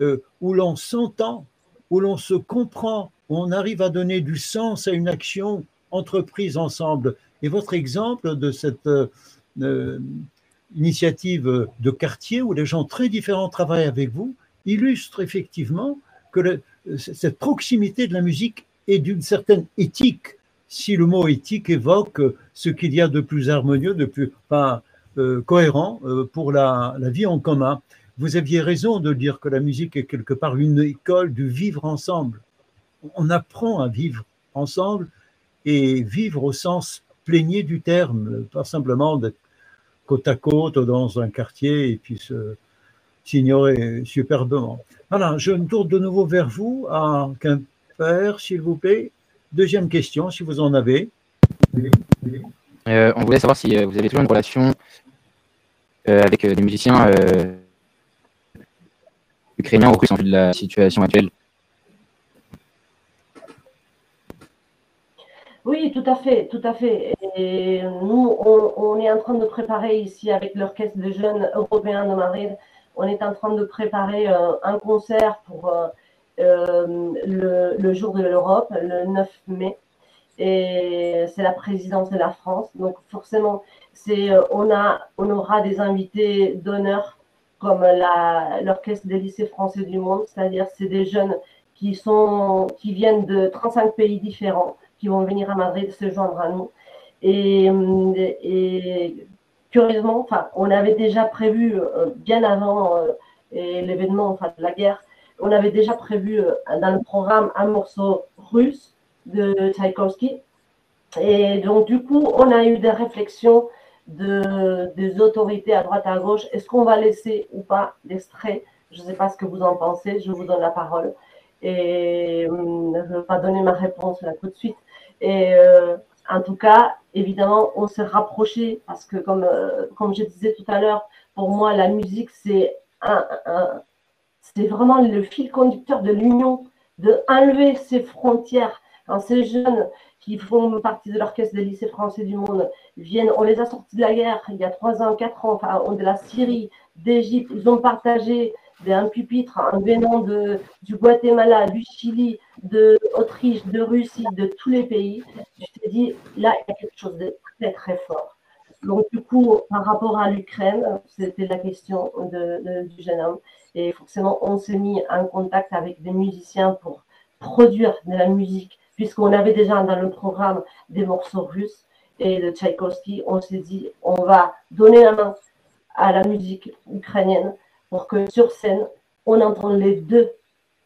euh, où l'on s'entend, où l'on se comprend, où on arrive à donner du sens à une action entreprise ensemble. Et votre exemple de cette euh, initiative de quartier où les gens très différents travaillent avec vous illustre effectivement que cette proximité de la musique et d'une certaine éthique, si le mot éthique évoque ce qu'il y a de plus harmonieux, de plus euh, cohérent euh, pour la, vie en commun. Vous aviez raison de dire que la musique est quelque part une école du vivre ensemble. On apprend à vivre ensemble et vivre au sens plénier du terme, pas simplement d'être côte à côte dans un quartier et puis s'ignorer superbement. Voilà, je me tourne de nouveau vers vous, à s'il vous plaît. Deuxième question, si vous en avez. Euh, on voulait savoir si euh, vous avez toujours une relation euh, avec des musiciens ukrainiens ou russes en vue de la situation actuelle Oui, tout à fait, tout à fait. Et nous, on, est en train de préparer ici avec l'Orchestre de jeunes européens de Madrid, on est en train de préparer euh, un concert pour euh, euh, le, jour de l'Europe, le 9 mai. Et c'est la présidence de la France. Donc forcément, c'est, on, a, on aura des invités d'honneur comme l'Orchestre des lycées français du monde, c'est-à-dire c'est des jeunes qui, sont, qui viennent de 35 pays différents qui vont venir à Madrid se joindre à nous. Et, et curieusement, enfin, on avait déjà prévu euh, bien avant euh, l'événement enfin, de la guerre, on avait déjà prévu euh, dans le programme un morceau russe de Tchaïkovski. Et donc, du coup, on a eu des réflexions de, des autorités à droite à gauche. Est-ce qu'on va laisser ou pas l'extrait? Je ne sais pas ce que vous en pensez. Je vous donne la parole. Et je ne vais pas donner ma réponse là tout de suite. Et euh, en tout cas, évidemment, on s'est rapproché parce que, comme, euh, comme je disais tout à l'heure, pour moi, la musique, c'est un, c'est vraiment le fil conducteur de l'union, de enlever ces frontières. Quand ces jeunes qui font partie de l'orchestre des lycées français du monde viennent, on les a sortis de la guerre il y a trois ans, quatre ans, enfin, de la Syrie, d'Égypte, ils ont partagé d'un pupitre en venant de, du Guatemala, du Chili, de Autriche, de Russie, de tous les pays, je t'ai dit, là, il y a quelque chose de très, très fort. Donc, du coup, par rapport à l'Ukraine, c'était la question de, du jeune homme. Et forcément, on s'est mis en contact avec des musiciens pour produire de la musique, puisqu'on avait déjà dans le programme des morceaux russes et de Tchaïkovski. On s'est dit, on va donner la main à la musique ukrainienne pour que sur scène, on entend les deux,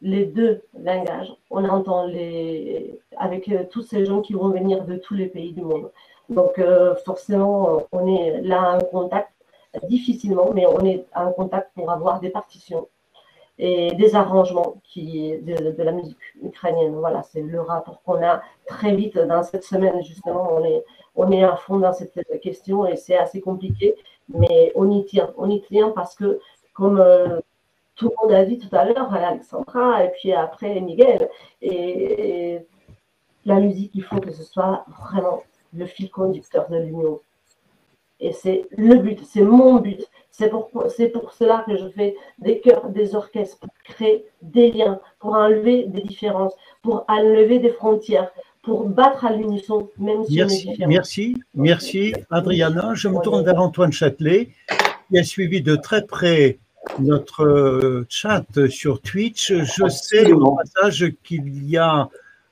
les deux langages. On entend les, avec euh, tous ces gens qui vont venir de tous les pays du monde. Donc, euh, forcément, on est là en contact, difficilement, mais on est en contact pour avoir des partitions et des arrangements qui, de, la musique ukrainienne. Voilà, c'est le rapport qu'on a très vite dans cette semaine, justement. On est, on est à fond dans cette question et c'est assez compliqué, mais on y tient. On y tient parce que comme euh, tout le monde a dit tout à l'heure, Alexandra, et puis après Miguel. Et, la musique, il faut que ce soit vraiment le fil conducteur de l'union. Et c'est le but, c'est mon but. C'est pour, pour cela que je fais des chœurs, des orchestres, pour créer des liens, pour enlever des différences, pour enlever des frontières, pour battre à l'unisson, même si merci, on est Merci, merci. Adriana, je me tourne vers Antoine Châtelet, qui a suivi de très près notre euh, chat sur Twitch. Je sais au passage qu'il y a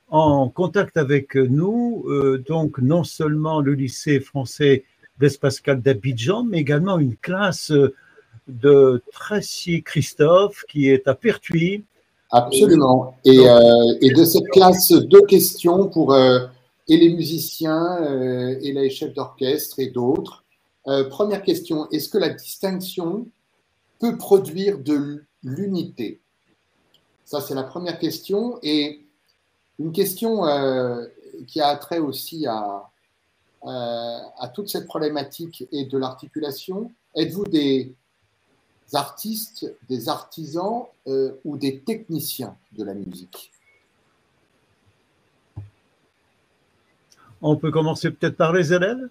en contact avec nous, euh, donc non seulement le lycée français d'Espascal d'Abidjan, mais également une classe de Tracy Christophe qui est à Pertuis. Absolument. Et, euh, et de cette classe, deux questions pour et les musiciens et les chefs d'orchestre et d'autres. première question, est-ce que la distinction peut produire de l'unité? Ça, c'est la première question. Et une question euh, qui a trait aussi à, euh, à toute cette problématique et de l'articulation. Êtes-vous des artistes, des artisans euh, ou des techniciens de la musique? On peut commencer peut-être par les élèves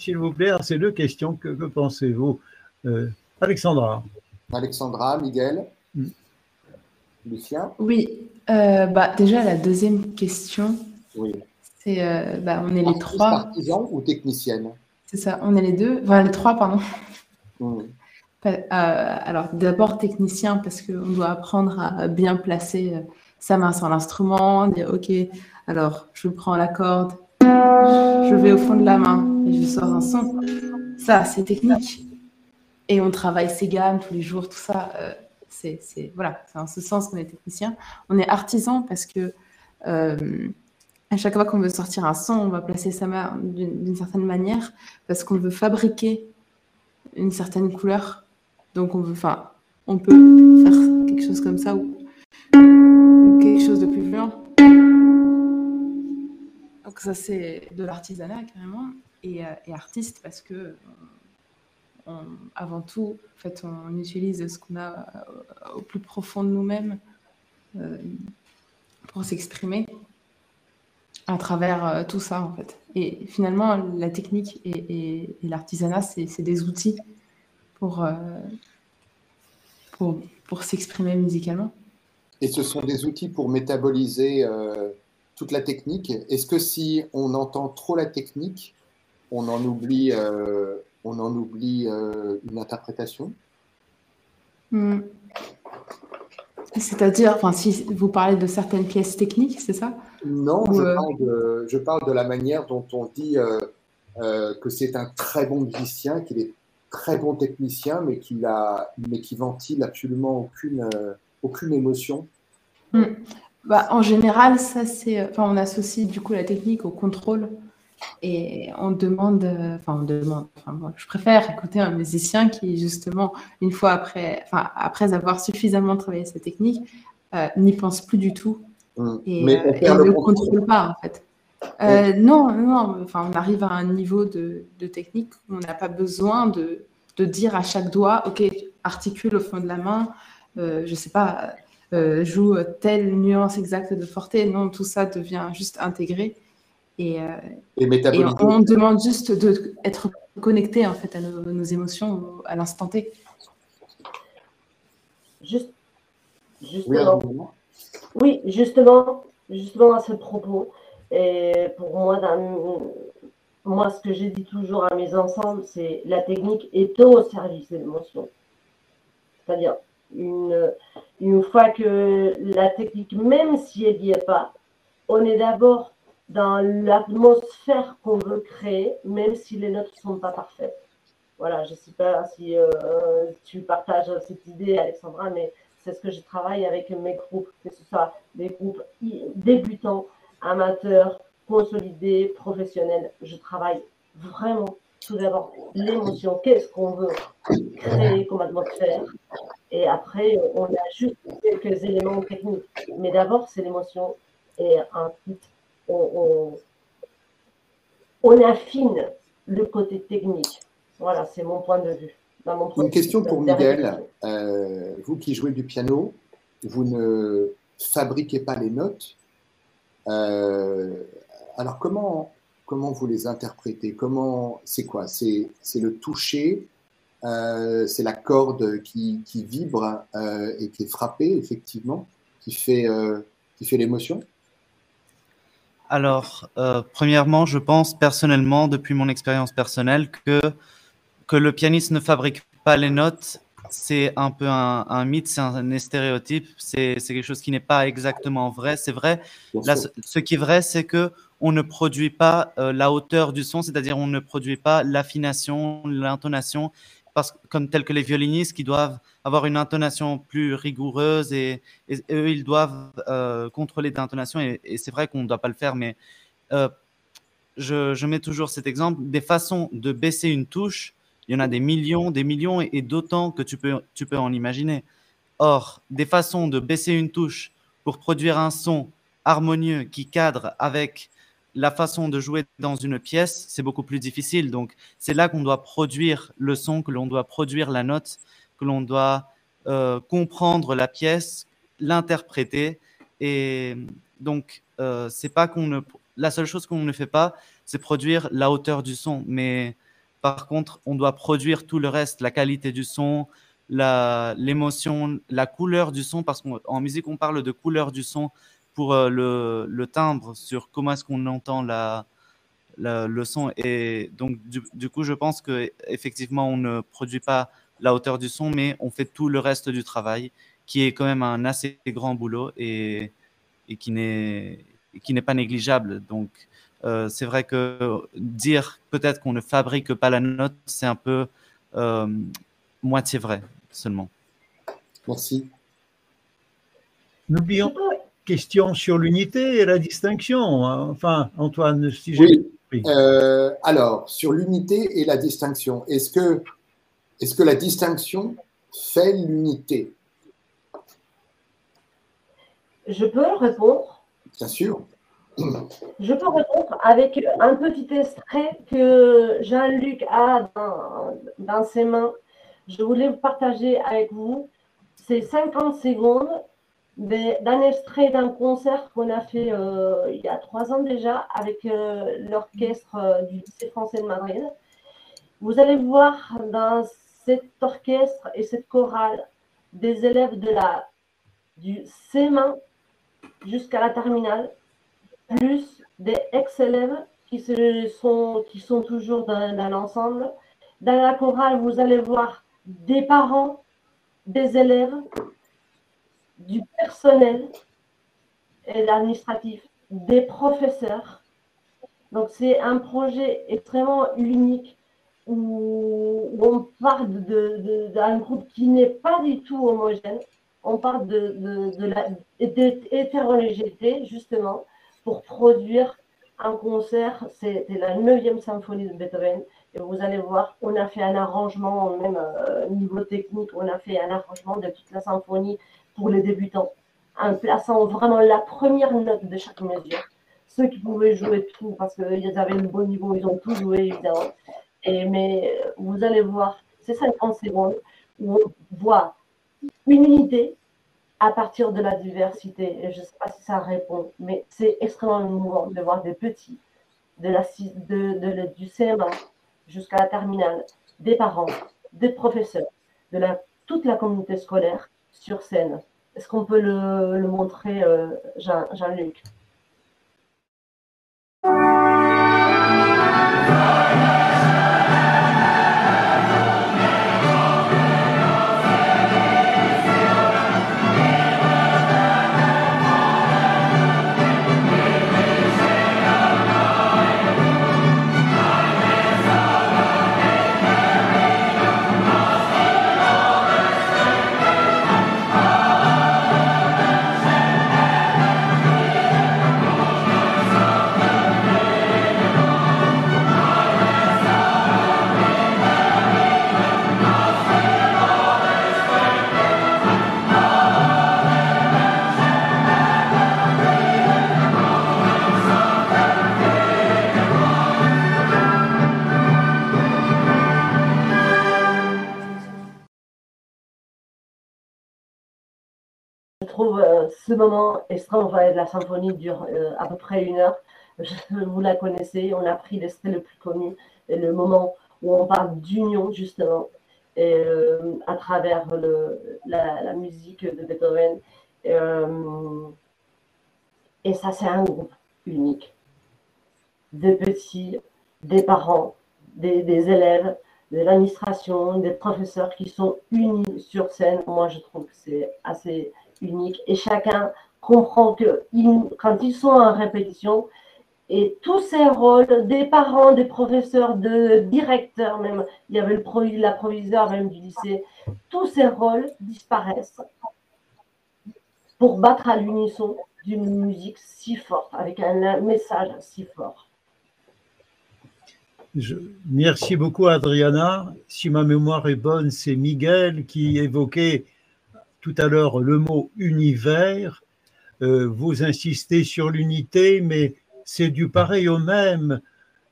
s'il vous plaît, c'est deux questions. Que, pensez-vous euh, Alexandra? Alexandra, Miguel. Mm. Lucien? Oui, euh, bah, déjà la deuxième question, oui. C'est euh, bah, on est les trois. Artisan ou technicienne C'est ça, on est les deux, enfin les trois, pardon. Mm. alors d'abord technicien parce qu'on doit apprendre à bien placer sa main sur l'instrument, dire ok, alors je prends la corde, je vais au fond de la main et je sors un son. Ça, c'est technique. Et on travaille ses gammes tous les jours, tout ça. Euh, c'est voilà, c'est en ce sens qu'on est technicien. On est artisan parce que euh, à chaque fois qu'on veut sortir un son, on va placer sa main d'une certaine manière parce qu'on veut fabriquer une certaine couleur. Donc on veut, enfin, on peut faire quelque chose comme ça ou quelque chose de plus violent. Donc ça, c'est de l'artisanat carrément, et, euh, artiste parce que avant tout, en fait, on utilise ce qu'on a au plus profond de nous-mêmes pour s'exprimer à travers tout ça, en fait. Et finalement, la technique et, l'artisanat, c'est des outils pour, pour, pour s'exprimer musicalement. Et ce sont des outils pour métaboliser toute la technique. Est-ce que si on entend trop la technique, on en oublie, euh, on en oublie euh, une interprétation? Hmm. C'est-à-dire, enfin, si vous parlez de certaines pièces techniques, c'est ça? Non, je, euh, parle de, je, parle de, la manière dont on dit que c'est un très bon musicien, qu'il est très bon technicien, mais qu'il a, mais qui ventile absolument aucune, aucune émotion. Hmm. Bah, en général, ça c'est, enfin, on associe du coup la technique au contrôle et on demande, enfin, on demande, enfin, moi, je préfère écouter un musicien qui justement, une fois après, enfin, après avoir suffisamment travaillé sa technique, euh, n'y pense plus du tout mmh. et, euh, ne le contrôle pas en fait. Euh, non, non, enfin, on arrive à un niveau de, de technique où on n'a pas besoin de, de, dire à chaque doigt, ok, articule au fond de la main, je sais pas joue telle nuance exacte de forte. Non, tout ça devient juste intégré. Et, euh, on, demande juste d'être connecté en fait à nos, émotions à l'instant T. Juste, justement, oui, justement, justement à ce propos. Et pour moi, dans, moi, ce que j'ai dit toujours à mes ensembles, c'est la technique est au service de l'émotion. C'est-à-dire, une, une fois que la technique, même si elle n'y est pas, on est d'abord dans l'atmosphère qu'on veut créer, même si les notes ne sont pas parfaites. Voilà, je ne sais pas si euh, tu partages cette idée, Alexandra, mais c'est ce que je travaille avec mes groupes, que ce soit des groupes débutants, amateurs, consolidés, professionnels. Je travaille vraiment tout d'abord l'émotion, qu'est-ce qu'on veut créer comme atmosphère. Et après, on a juste quelques éléments techniques. Mais d'abord, c'est l'émotion. Et ensuite, on, on, affine le côté technique. Voilà, c'est mon point de vue. Une question pour Miguel. Euh, vous qui jouez du piano, vous ne fabriquez pas les notes. Euh, alors comment comment vous les interprétez? Comment c'est quoi? C'est le toucher, euh, c'est la corde qui, vibre euh, et qui est frappée effectivement, qui fait euh, qui fait l'émotion? Alors, premièrement, je pense personnellement, depuis mon expérience personnelle, que que le pianiste ne fabrique pas les notes, c'est un peu un, mythe, c'est un, stéréotype, c'est quelque chose qui n'est pas exactement vrai. C'est vrai. ce qui est vrai, c'est que on ne produit pas euh, la hauteur du son, c'est-à-dire on ne produit pas l'affination, l'intonation, comme tel que les violinistes qui doivent avoir une intonation plus rigoureuse et, eux ils doivent euh, contrôler l'intonation et, et c'est vrai qu'on ne doit pas le faire, mais euh, je, je, mets toujours cet exemple des façons de baisser une touche. Il y en a des millions, des millions et, d'autant que tu peux, tu peux en imaginer. Or, des façons de baisser une touche pour produire un son harmonieux qui cadre avec la façon de jouer dans une pièce, c'est beaucoup plus difficile. Donc, c'est là qu'on doit produire le son, que l'on doit produire la note, que l'on doit euh, comprendre la pièce, l'interpréter. Et donc, euh, c'est pas qu'on ne. La seule chose qu'on ne fait pas, c'est produire la hauteur du son. Mais par contre, on doit produire tout le reste, la qualité du son, l'émotion, la, couleur du son, parce qu'en musique, on parle de couleur du son pour euh, le, le, timbre, sur comment est-ce qu'on entend la, le son. Et donc, du, coup, je pense qu'effectivement, on ne produit pas la hauteur du son, mais on fait tout le reste du travail, qui est quand même un assez grand boulot et, et qui n'est pas négligeable. Donc, euh, c'est vrai que dire peut-être qu'on ne fabrique pas la note, c'est un peu euh, moitié vrai seulement. Merci. N'oublions pas question sur l'unité et la distinction. Hein. Enfin, Antoine, si j'ai oui. Euh, alors, sur l'unité et la distinction, est-ce que, est que la distinction fait l'unité? Je peux répondre? Bien sûr. Je peux répondre avec un petit extrait que Jean-Luc a dans, ses mains. Je voulais partager avec vous. C'est 50 secondes d'un extrait d'un concert qu'on a fait euh, il y a trois ans déjà avec euh, l'orchestre euh, du lycée français de Madrid. Vous allez voir dans cet orchestre et cette chorale des élèves de la, du CM1 jusqu'à la terminale, plus des ex-élèves qui, sont, qui sont toujours dans l'ensemble. Dans la chorale, vous allez voir des parents, des élèves, du personnel et l'administratif, des professeurs. Donc c'est un projet extrêmement unique où, on parle d'un groupe qui n'est pas du tout homogène. On parle de, de, justement pour produire un concert. C'était la 9e symphonie de Beethoven. Et vous allez voir, on a fait un arrangement, même euh, niveau technique, on a fait un arrangement de toute la symphonie pour les débutants, en plaçant vraiment la première note de chaque mesure. Ceux qui pouvaient jouer tout, parce qu'ils avaient le bon niveau, ils ont tout joué, évidemment. Et, mais vous allez voir, c'est 50 secondes où on voit une unité à partir de la diversité. Et je ne sais pas si ça répond, mais c'est extrêmement émouvant de voir des petits, de la, de, de, du CM1 jusqu'à la terminale, des parents, des professeurs, de la, toute la communauté scolaire sur scène. Est-ce qu'on peut le, montrer, euh, Jean-Luc? Ce moment extraordinaire de la symphonie dure euh, à peu près une heure. vous la connaissez, on a pris l'extrait le plus connu, et le moment où on parle d'union, justement, euh, à travers la, musique de Beethoven. Et, euh, et ça, c'est un groupe unique. Des petits, des parents, des élèves, de l'administration, des professeurs qui sont unis sur scène. Moi, je trouve que c'est assez unique et chacun comprend que quand ils sont en répétition, et tous ces rôles des parents, des professeurs, de directeurs même, il y avait le la proviseur même du lycée, tous ces rôles disparaissent pour battre à l'unisson d'une musique si forte, avec un message si fort. Je, merci beaucoup Adriana. Si ma mémoire est bonne, c'est Miguel qui évoquait tout à l'heure le mot univers. Euh, vous insistez sur l'unité, mais c'est du pareil au même.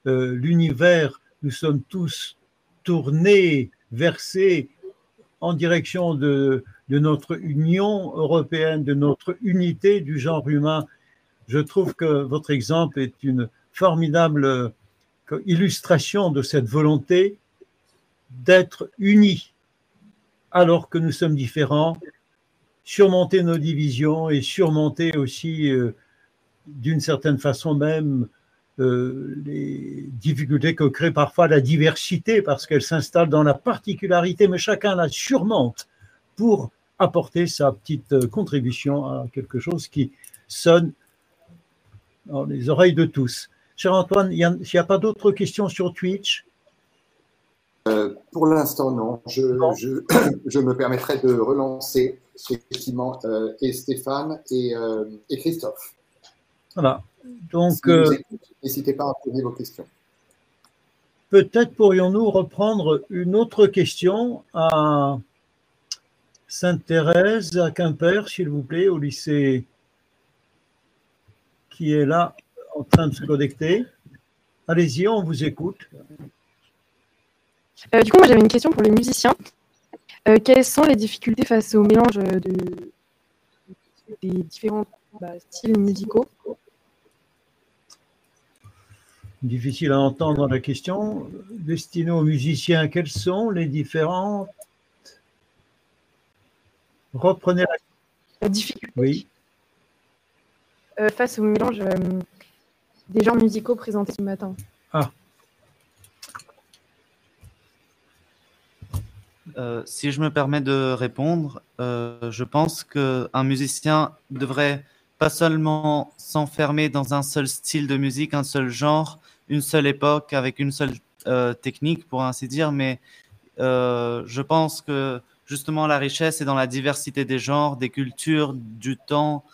Euh, l'univers, nous sommes tous tournés, versés en direction de, de notre union européenne, de notre unité du genre humain. Je trouve que votre exemple est une formidable euh, illustration de cette volonté d'être unis alors que nous sommes différents surmonter nos divisions et surmonter aussi, euh, d'une certaine façon même, euh, les difficultés que crée parfois la diversité parce qu'elle s'installe dans la particularité, mais chacun la surmonte pour apporter sa petite euh, contribution à quelque chose qui sonne dans les oreilles de tous. Cher Antoine, il n'y a, pas d'autres questions sur Twitch? Pour l'instant, non. Je, je, je, me permettrai de relancer effectivement, euh, et Stéphane et, euh, et, Christophe. Voilà. Donc, euh, n'hésitez pas à poser vos questions. Peut-être pourrions-nous reprendre une autre question à Sainte-Thérèse, à Quimper, s'il vous plaît, au lycée qui est là. train de se connecter. Allez-y, on vous écoute. Du coup, moi j'avais une question pour les musiciens. quelles sont les difficultés face au mélange de, des différents bah, styles musicaux? Difficile à entendre la question. Destinée aux musiciens, quelles sont les différentes? Reprenez la, la difficulté. Oui. Euh, face au mélange euh, des genres musicaux présentés ce matin. Ah. Euh, si je me permets de répondre, je pense qu'un musicien devrait pas seulement s'enfermer dans un seul style de musique, un seul genre, une seule époque avec une seule technique, pour ainsi dire, mais je pense que justement la richesse est dans la diversité des genres, des cultures, du temps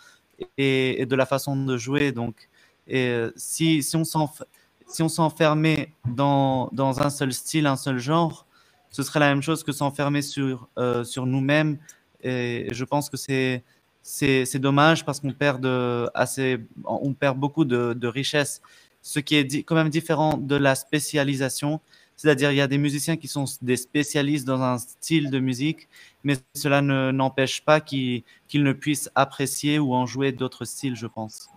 et, de la façon de jouer. Donc, et, euh, si, si on s'enfermait dans, dans un seul style, un seul genre, ce serait la même chose que s'enfermer sur, euh, sur nous-mêmes. Et je pense que c'est c'est dommage parce qu'on perd, assez, on perd beaucoup de, de richesse. Ce qui est quand même différent de la spécialisation, c'est-à-dire, il y a des musiciens qui sont des spécialistes dans un style de musique, mais cela n'empêche pas qu'ils ne puissent apprécier ou en jouer d'autres styles, je pense.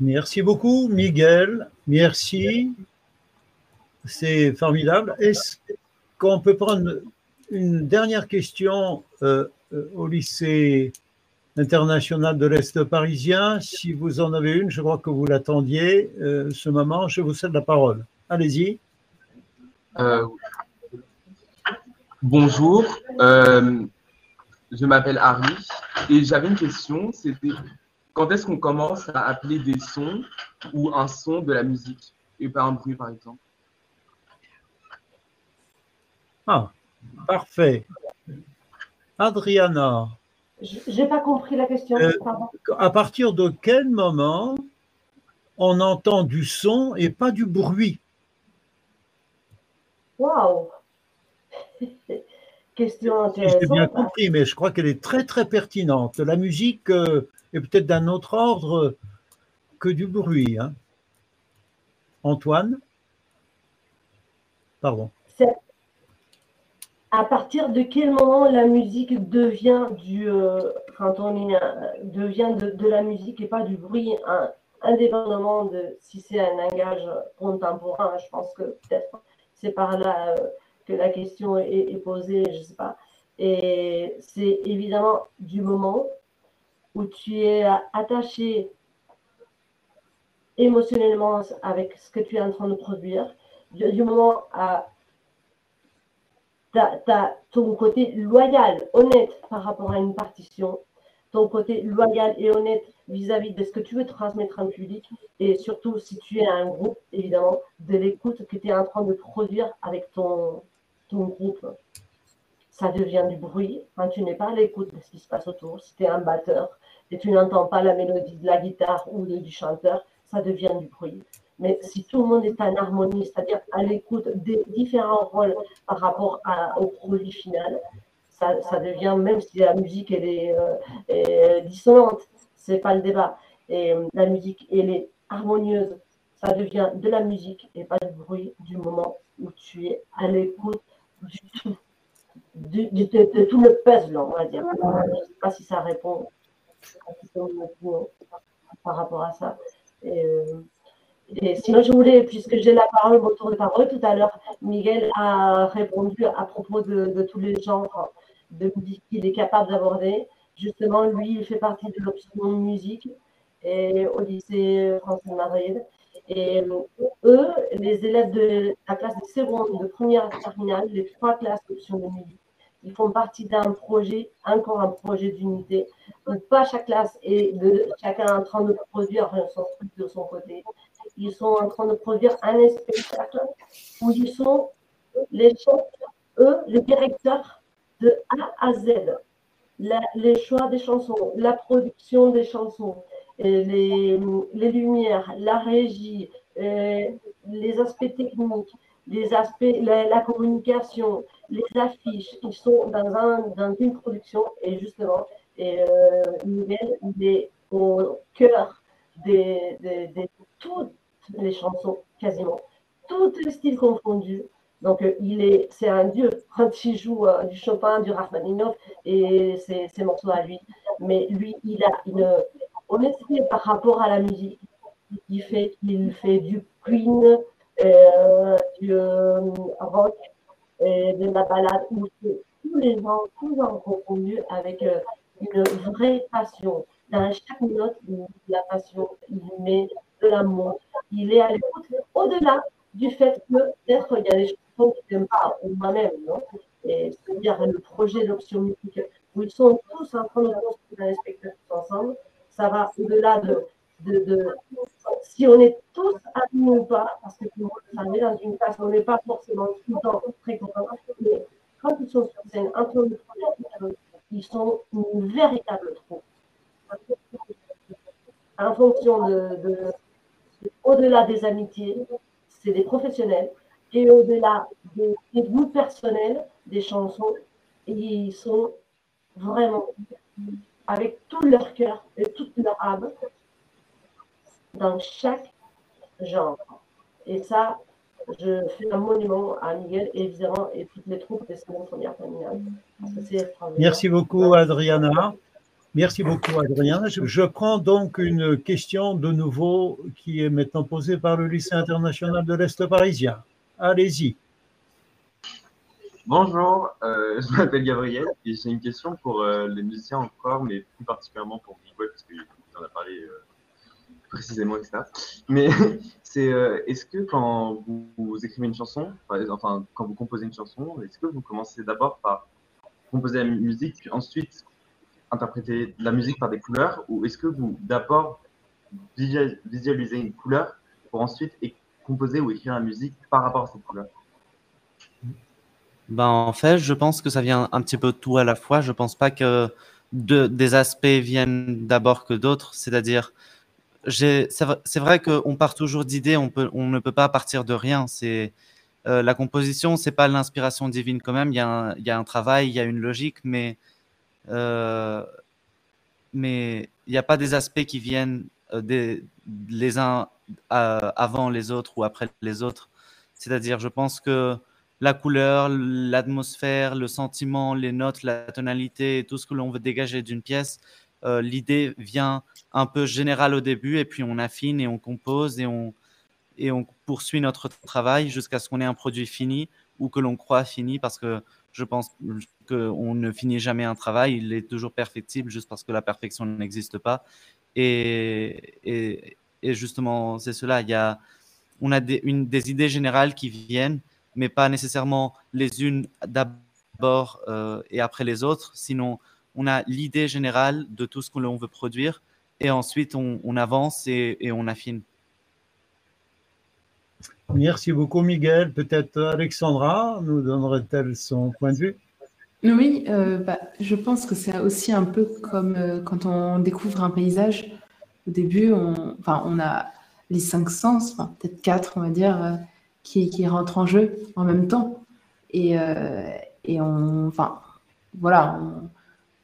Merci beaucoup, Miguel. Merci. C'est formidable. Est-ce qu'on peut prendre une dernière question euh, euh, au lycée international de l'Est parisien? Si vous en avez une, je crois que vous l'attendiez euh, ce moment. Je vous cède la parole. Allez-y. Bonjour, je m'appelle Harry et j'avais une question, c'était quand est-ce qu'on commence à appeler des sons ou un son de la musique? Et pas un bruit par exemple Ah, parfait. Adriana. J'ai pas compris la question. Euh, à partir de quel moment on entend du son et pas du bruit? Waouh Question intéressante. J'ai bien compris, mais je crois qu'elle est très très pertinente. La musique euh, est peut-être d'un autre ordre que du bruit. Hein. Antoine? Pardon. À partir de quel moment la musique devient du euh, devient de, la musique et pas du bruit, hein, indépendamment de si c'est un langage contemporain, je pense que peut-être c'est par là euh, que la question est, posée, je ne sais pas. Et c'est évidemment du moment où tu es attaché émotionnellement avec ce que tu es en train de produire, du, moment à ton côté loyal, honnête par rapport à une partition, ton côté loyal et honnête vis-à-vis de ce que tu veux transmettre en public et surtout si tu es un groupe, évidemment, de l'écoute que tu es en train de produire avec ton, ton groupe. Ça devient du bruit quand tu n'es pas à l'écoute de ce qui se passe autour. Si tu es un batteur et tu n'entends pas la mélodie de la guitare ou du chanteur, ça devient du bruit. Mais si tout le monde est en harmonie, c'est-à-dire à, l'écoute des différents rôles par rapport au produit final, ça, ça, devient, même si la musique elle est, euh, est dissonante, c'est pas le débat. Et euh, la musique, elle est harmonieuse. Ça devient de la musique et pas du bruit du moment où tu es à l'écoute tout, de, tout le puzzle, on va dire. Je ne sais pas si ça répond par rapport à ça. Euh, et, sinon, je voulais, puisque j'ai la parole, mon tour de parole tout à l'heure, Miguel a répondu à propos de, tous les genres de musique qu'il est capable d'aborder. Justement, lui, il fait partie de l'option musique et au lycée français de Madrid. Et eux, les élèves de la classe de seconde, de première terminale, les trois classes d'option de musique, ils font partie d'un projet, encore un projet d'unité, pas chaque classe est de, chacun en train de produire son truc de son côté. Ils sont en train de produire un spectacle où ils sont les chefs, eux, les directeurs de A à Z. Les choix des chansons, la production des chansons, les, les, lumières, la régie, les aspects techniques, les aspects, la, communication, les affiches, ils sont dans, un, dans une production et justement, et, euh, est au cœur des, toutes les chansons, quasiment, tous les styles confondus. Donc, euh, il est, c'est un dieu quand il joue euh, du Chopin, du Rachmaninoff et ses, morceaux à lui. Mais lui, il a une honnêteté par rapport à la musique qui fait qu'il fait du Queen, euh, du rock, de la balade, où tous les gens, tous en confondus avec une vraie passion. Dans chaque note, la passion, il met de l'amour. Il est à l'écoute au-delà du fait que peut-être il y a des chansons qui n'aiment pas, ou moi-même, non c'est-à-dire le projet d'option musique, où ils sont tous en train de construire un spectacle ensemble, ça va au-delà de, de, si on est tous amis ou pas, parce que vous le savez, dans une classe, on n'est pas forcément tout le temps très content, mais quand ils sont sur scène, entre le projet, ils sont une véritable troupe. En fonction de au-delà des amitiés, c'est des professionnels. Et au-delà des, goûts personnels, des chansons, ils sont vraiment avec tout leur cœur et toute leur âme dans chaque genre. Et ça, je fais un monument à Miguel, évidemment, et toutes les troupes des secondes premières terminales. Merci beaucoup, Adriana. Merci beaucoup, Adrien. Je, prends donc une question de nouveau qui est maintenant posée par le lycée international de l'Est parisien. Allez-y. Bonjour, euh, je m'appelle Gabriel et j'ai une question pour euh, les musiciens encore, mais plus particulièrement pour Miguel, parce qu'il en a parlé euh, précisément, etc. Mais c'est est-ce que quand vous, écrivez une chanson, enfin quand vous composez une chanson, est-ce que vous commencez d'abord par composer la musique, puis ensuite interpréter la musique par des couleurs ou est-ce que vous d'abord visualisez une couleur pour ensuite composer ou écrire la musique par rapport à cette couleur? Ben, En fait, je pense que ça vient un petit peu de tout à la fois. Je pense pas que de, des aspects viennent d'abord que d'autres. C'est-à-dire, c'est vrai qu'on part toujours d'idées, on, ne peut pas partir de rien. C'est euh, La composition, c'est pas l'inspiration divine quand même. Il y a un travail, il y a une logique, mais euh, mais il n'y a pas des aspects qui viennent euh, les uns euh, avant les autres ou après les autres. C'est-à-dire, je pense que la couleur, l'atmosphère, le sentiment, les notes, la tonalité, tout ce que l'on veut dégager d'une pièce, l'idée vient un peu générale au début et puis on affine et on compose et on poursuit notre travail jusqu'à ce qu'on ait un produit fini ou que l'on croit fini parce que je pense qu'on ne finit jamais un travail, il est toujours perfectible juste parce que la perfection n'existe pas. Et, justement, c'est cela. Il y a, on a des, idées générales qui viennent, mais pas nécessairement les unes d'abord euh, et après les autres. Sinon, on a l'idée générale de tout ce que l'on veut produire et ensuite on, avance et on affine. Merci beaucoup, Miguel. Peut-être Alexandra nous donnerait-elle son point de vue Oui, euh, bah, je pense que c'est aussi un peu comme euh, quand on découvre un paysage. Au début, on, enfin, on a les cinq sens, peut-être quatre, on va dire, euh, qui, qui, rentrent en jeu en même temps. Et, et on, enfin, voilà,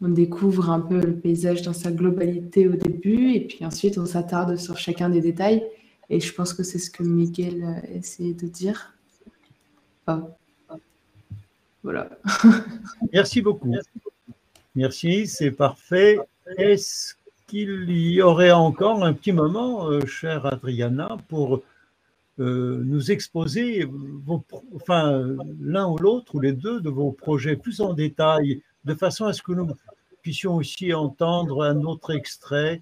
on, découvre un peu le paysage dans sa globalité au début, et puis ensuite, on s'attarde sur chacun des détails. Et je pense que c'est ce que Miguel essayait de dire. Voilà. Merci beaucoup. Merci, c'est parfait. Est-ce qu'il y aurait encore un petit moment, euh, chère Adriana, pour euh, nous exposer vos, enfin, l'un ou l'autre ou les deux de vos projets plus en détail, de façon à ce que nous puissions aussi entendre un autre extrait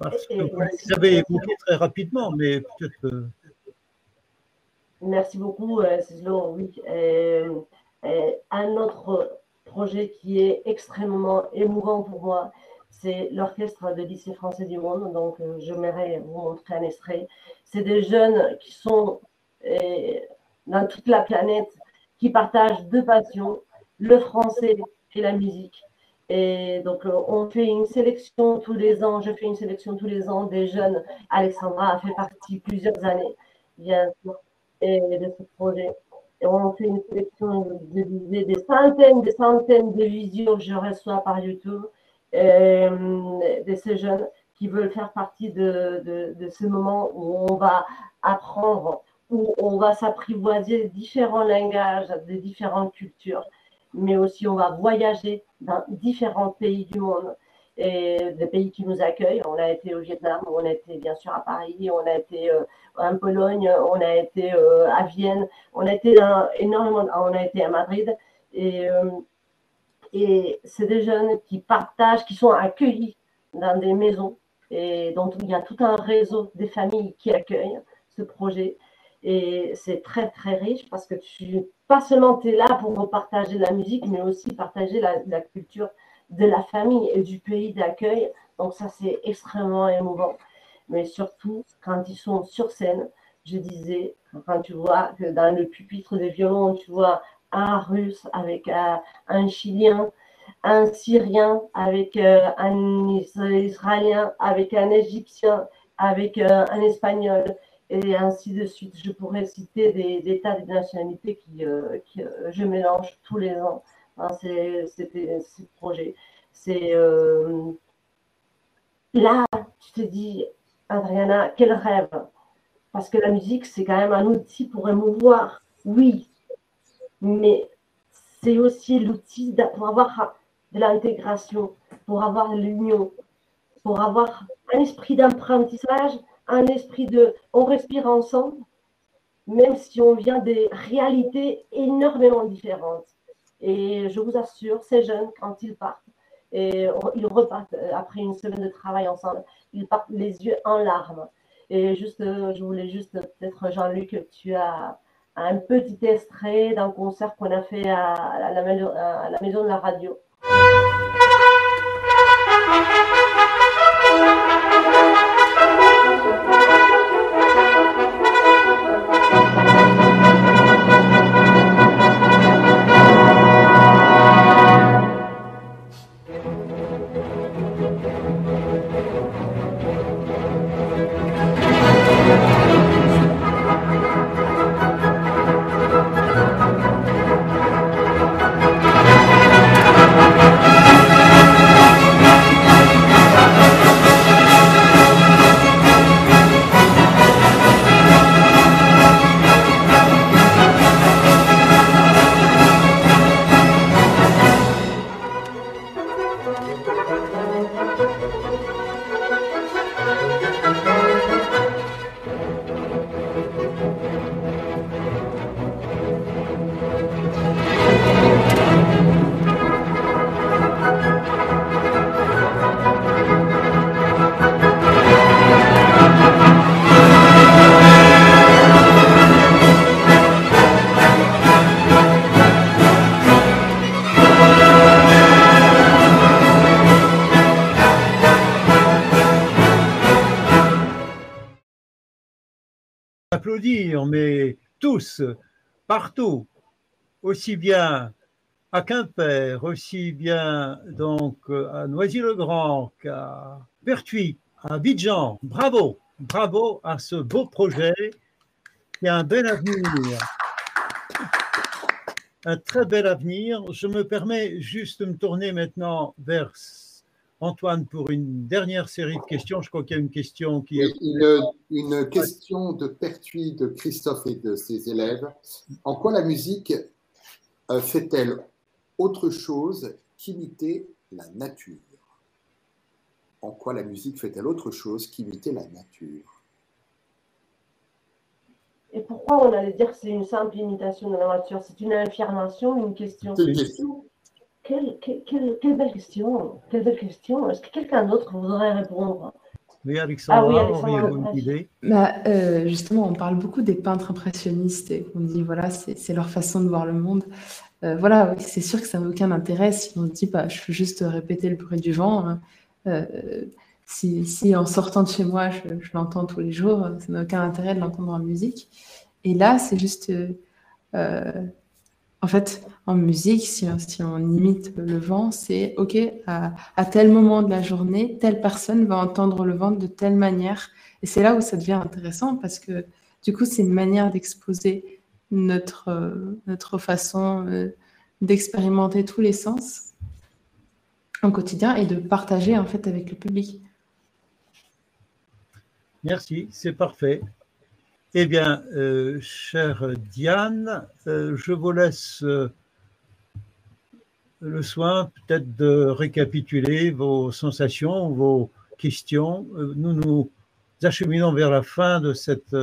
parce que vous avez évoqué très rapidement, mais peut-être. Merci beaucoup, euh, Oui. Euh, euh, un autre projet qui est extrêmement émouvant pour moi, c'est l'orchestre de lycée français du monde. Donc, j'aimerais vous montrer un extrait. C'est des jeunes qui sont dans toute la planète, qui partagent deux passions, le français et la musique. Et donc, on fait une sélection tous les ans. Je fais une sélection tous les ans des jeunes. Alexandra a fait partie plusieurs années, bien sûr, de ce projet. Et on fait une sélection de, des centaines, des centaines de visios que je reçois par YouTube. de ces jeunes qui veulent faire partie de, de, de, ce moment où on va apprendre, où on va s'apprivoiser différents langages, des différentes cultures, mais aussi on va voyager dans différents pays du monde et des pays qui nous accueillent. On a été au Vietnam, on a été bien sûr à Paris, on a été euh, en Pologne, on a été euh, à Vienne, on a été énormément, on a été à Madrid et, euh, et c'est des jeunes qui partagent, qui sont accueillis dans des maisons et donc il y a tout un réseau des familles qui accueillent ce projet. Et c'est très, très riche parce que tu, pas seulement tu es là pour partager la musique, mais aussi partager la, la culture de la famille et du pays d'accueil. Donc ça, c'est extrêmement émouvant. Mais surtout, quand ils sont sur scène, je disais, quand tu vois que dans le pupitre des violons, tu vois un russe avec un, un chilien, un Syrien, avec euh, un Israélien, avec un Égyptien, avec euh, un Espagnol, et ainsi de suite. Je pourrais citer des, tas de nationalités qui, euh, qui je mélange tous les ans. Hein, ce projet. C'est là, tu te dis, Adriana, quel rêve Parce que la musique, c'est quand même un outil pour émouvoir, oui, mais c'est aussi l'outil pour avoir de l'intégration, pour avoir l'union, pour avoir un esprit d'apprentissage, un esprit de on respire ensemble, même si on vient des réalités énormément différentes. Et je vous assure, ces jeunes, quand ils partent, et ils repartent euh, après une semaine de travail ensemble, ils partent les yeux en larmes. Et juste, euh, je voulais juste, peut-être, Jean-Luc, tu as un petit extrait d'un concert qu'on a fait à la maison de la radio. Partout, aussi bien à Quimper, aussi bien donc à Noisy-le-Grand qu'à Pertuis, à Abidjan. Bravo, bravo à ce beau projet qui a un bel avenir. Un très bel avenir. Je me permets juste de me tourner maintenant vers Antoine pour une dernière série de questions. Je crois qu'il y a une question qui est. Une, question de Pertuis de Christophe et de ses élèves. En quoi la musique euh, fait-elle autre chose qu'imiter la nature? En quoi la musique fait-elle autre chose qu'imiter la nature? Et pourquoi on allait dire que c'est une simple imitation de la nature? C'est une affirmation, une question C'est une question. Quelle, belle question. Quelle belle question. Est-ce que quelqu'un d'autre voudrait répondre? Oui, Alexandra, ah oui, Alexandra, idée bah, euh, Justement, on parle beaucoup des peintres impressionnistes et on dit, voilà, c'est leur façon de voir le monde. Euh, voilà, c'est sûr que ça n'a aucun intérêt si on se dit, bah, je veux juste répéter le bruit du vent. Hein. Euh, si, si, en sortant de chez moi, je, je l'entends tous les jours, ça n'a aucun intérêt de l'entendre en musique. Et là, c'est juste en fait, en musique, si, on imite le vent, c'est OK, à, tel moment de la journée, telle personne va entendre le vent de telle manière. Et c'est là où ça devient intéressant parce que du coup, c'est une manière d'exposer notre, euh, notre façon euh, d'expérimenter tous les sens. au quotidien et de partager en fait avec le public. Merci, c'est parfait. Eh bien, euh, chère Diane, euh, je vous laisse euh, le soin peut-être de récapituler vos sensations, vos questions. Nous nous acheminons vers la fin de cette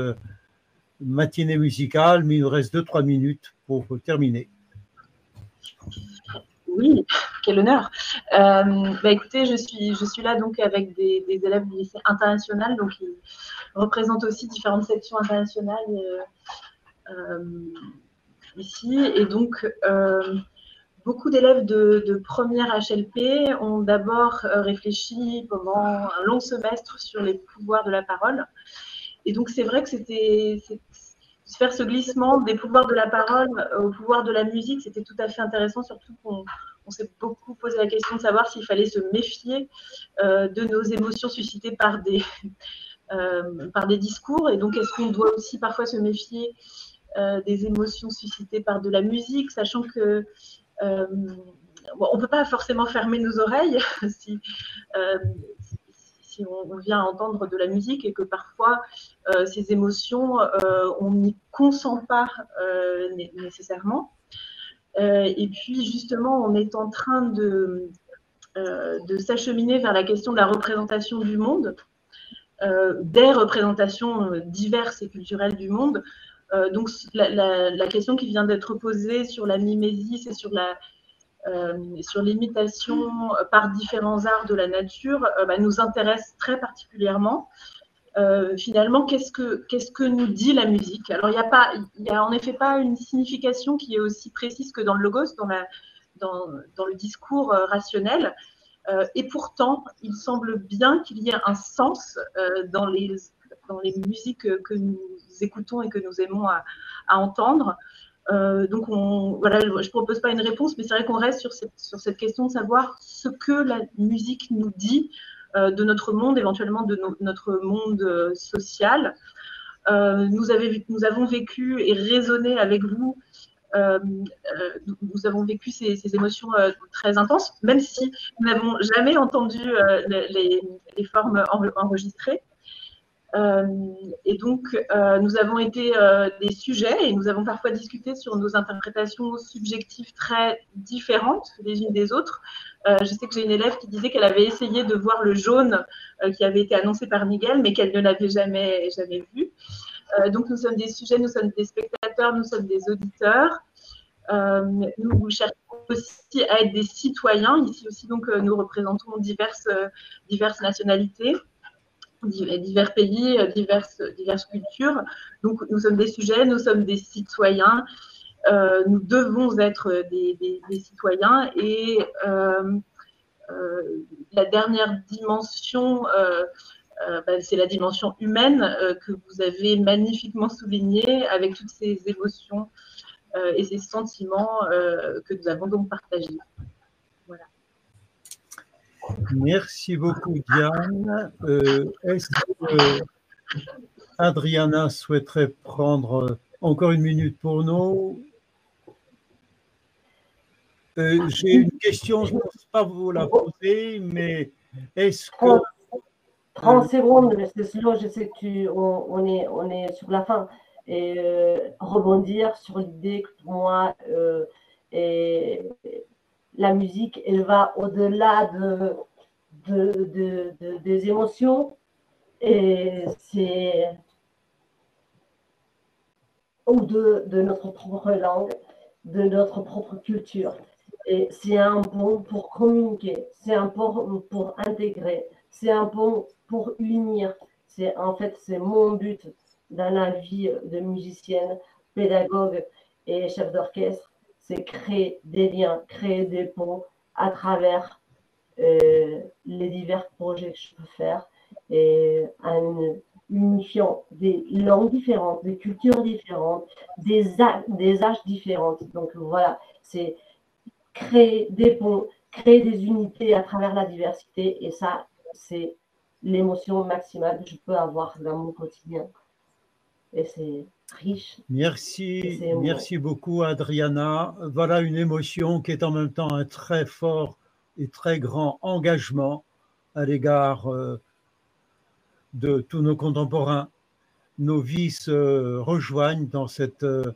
matinée musicale, mais il nous reste 2-3 minutes pour terminer. Oui, quel honneur. Bah, écoutez, je suis, je suis là donc avec des, élèves du lycée international, donc représentent aussi différentes sections internationales euh, euh, ici. Et donc, beaucoup d'élèves de, première HLP ont d'abord réfléchi pendant un long semestre sur les pouvoirs de la parole. Et donc, c'est vrai que c'était faire ce glissement des pouvoirs de la parole au pouvoir de la musique, c'était tout à fait intéressant, surtout qu'on s'est beaucoup posé la question de savoir s'il fallait se méfier euh, de nos émotions suscitées par des, euh, par des discours. Et donc, est-ce qu'on doit aussi parfois se méfier euh, des émotions suscitées par de la musique, sachant que on ne peut pas forcément fermer nos oreilles si, on, vient entendre de la musique et que parfois euh, ces émotions, euh, on n'y consent pas euh, nécessairement. et puis justement, on est en train de s'acheminer vers la question de la représentation du monde, des représentations diverses et culturelles du monde. donc la, question qui vient d'être posée sur la mimésis et sur la, euh, sur l'imitation par différents arts de la nature euh, bah, nous intéresse très particulièrement. Euh, finalement, qu'est-ce que, qu'est-ce que nous dit la musique? Alors, il n'y a, a en effet pas une signification qui est aussi précise que dans le logos, dans, la, dans, dans le discours rationnel. Et pourtant, il semble bien qu'il y ait un sens dans, les, dans les musiques que nous écoutons et que nous aimons à, entendre. Euh, donc, on, voilà, je ne propose pas une réponse, mais c'est vrai qu'on reste sur cette, sur cette, question de savoir ce que la musique nous dit euh, de notre monde, éventuellement de notre monde euh, social. Nous, avons vécu et raisonné avec vous. Nous avons vécu ces, émotions très intenses, même si nous n'avons jamais entendu les, formes enregistrées. Euh, et donc, euh, nous avons été euh, des sujets et nous avons parfois discuté sur nos interprétations subjectives très différentes les unes des autres. je sais que j'ai une élève qui disait qu'elle avait essayé de voir le jaune qui avait été annoncé par Miguel, mais qu'elle ne l'avait jamais, jamais vu. donc, nous sommes des sujets, nous sommes des spectateurs, nous sommes des auditeurs. Nous cherchons aussi à être des citoyens. Ici aussi, donc, nous représentons diverses, diverses nationalités divers pays, euh, diverses, cultures. Donc, nous sommes des sujets, nous sommes des citoyens. Euh, nous devons être des, citoyens et euh, la dernière dimension, bah, c'est la dimension humaine que vous avez magnifiquement soulignée avec toutes ces émotions et ces sentiments que nous avons donc partagés. Merci beaucoup, Diane. Euh, est-ce que Adriana souhaiterait prendre encore une minute pour nous? Euh, J'ai une question, je ne pense pas vous la poser, mais est-ce que. 30 secondes, parce que sinon, je sais que tu, on, est, on est sur la fin. Et euh, rebondir sur l'idée que pour moi, et, la musique, elle va au-delà de, de, des émotions et c'est ou de, de, notre propre langue, de notre propre culture. Et c'est un pont pour communiquer, c'est un pont pour intégrer, c'est un pont pour unir. C'est en fait c'est mon but la vie de musicienne, pédagogue et chef d'orchestre, c'est créer des liens, créer des ponts à travers euh, les divers projets que je peux faire et en unifiant des langues différentes, des cultures différentes, des, des âges différents. Donc voilà, c'est créer des ponts, créer des unités à travers la diversité et ça, c'est l'émotion maximale que je peux avoir dans mon quotidien. Et c'est riche. Merci, merci beaucoup Adriana. Voilà une émotion qui est en même temps un très fort et très grand engagement à l'égard euh, de tous nos contemporains. Nos vies se rejoignent dans cette euh,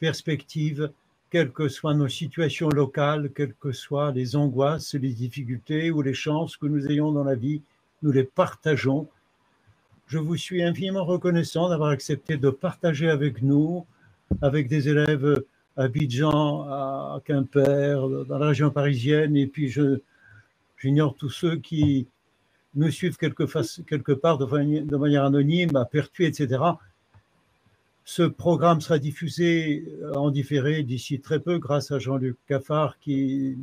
perspective, quelles que soient nos situations locales, quelles que soient les angoisses, les difficultés ou les chances que nous ayons dans la vie, nous les partageons. Je vous suis infiniment reconnaissant d'avoir accepté de partager avec nous, avec des élèves à Abidjan, à Quimper, dans la région parisienne, et puis j'ignore tous ceux qui nous suivent quelque, part de, manière anonyme, à Pertuis, etc. Ce programme sera diffusé en différé d'ici très peu grâce à Jean-Luc Caffard qui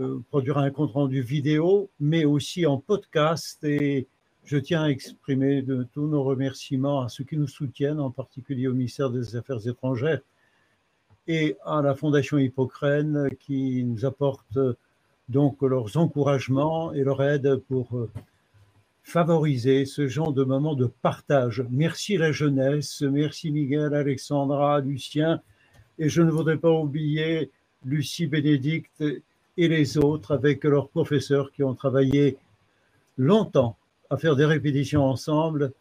euh, produira un compte rendu vidéo, mais aussi en podcast. Et je tiens à exprimer tous nos remerciements à ceux qui nous soutiennent, en particulier au ministère des Affaires étrangères et à la Fondation Hippocrène qui nous apporte donc leurs encouragements et leur aide pour euh, favoriser ce genre de moment de partage. Merci la jeunesse, merci Miguel, Alexandra, Lucien, et je ne voudrais pas oublier Lucie Bénédicte et les autres avec leurs professeurs qui ont travaillé longtemps à faire des répétitions ensemble.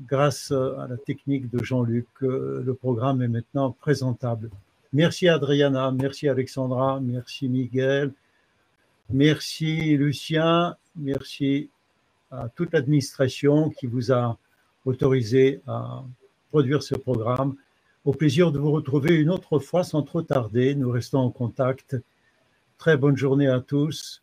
Grâce à la technique de Jean-Luc, euh, le programme est maintenant présentable. Merci Adriana, merci Alexandra, merci Miguel, merci Lucien, merci à toute l'administration qui vous a autorisé à produire ce programme. Au plaisir de vous retrouver une autre fois sans trop tarder. Nous restons en contact. Très bonne journée à tous.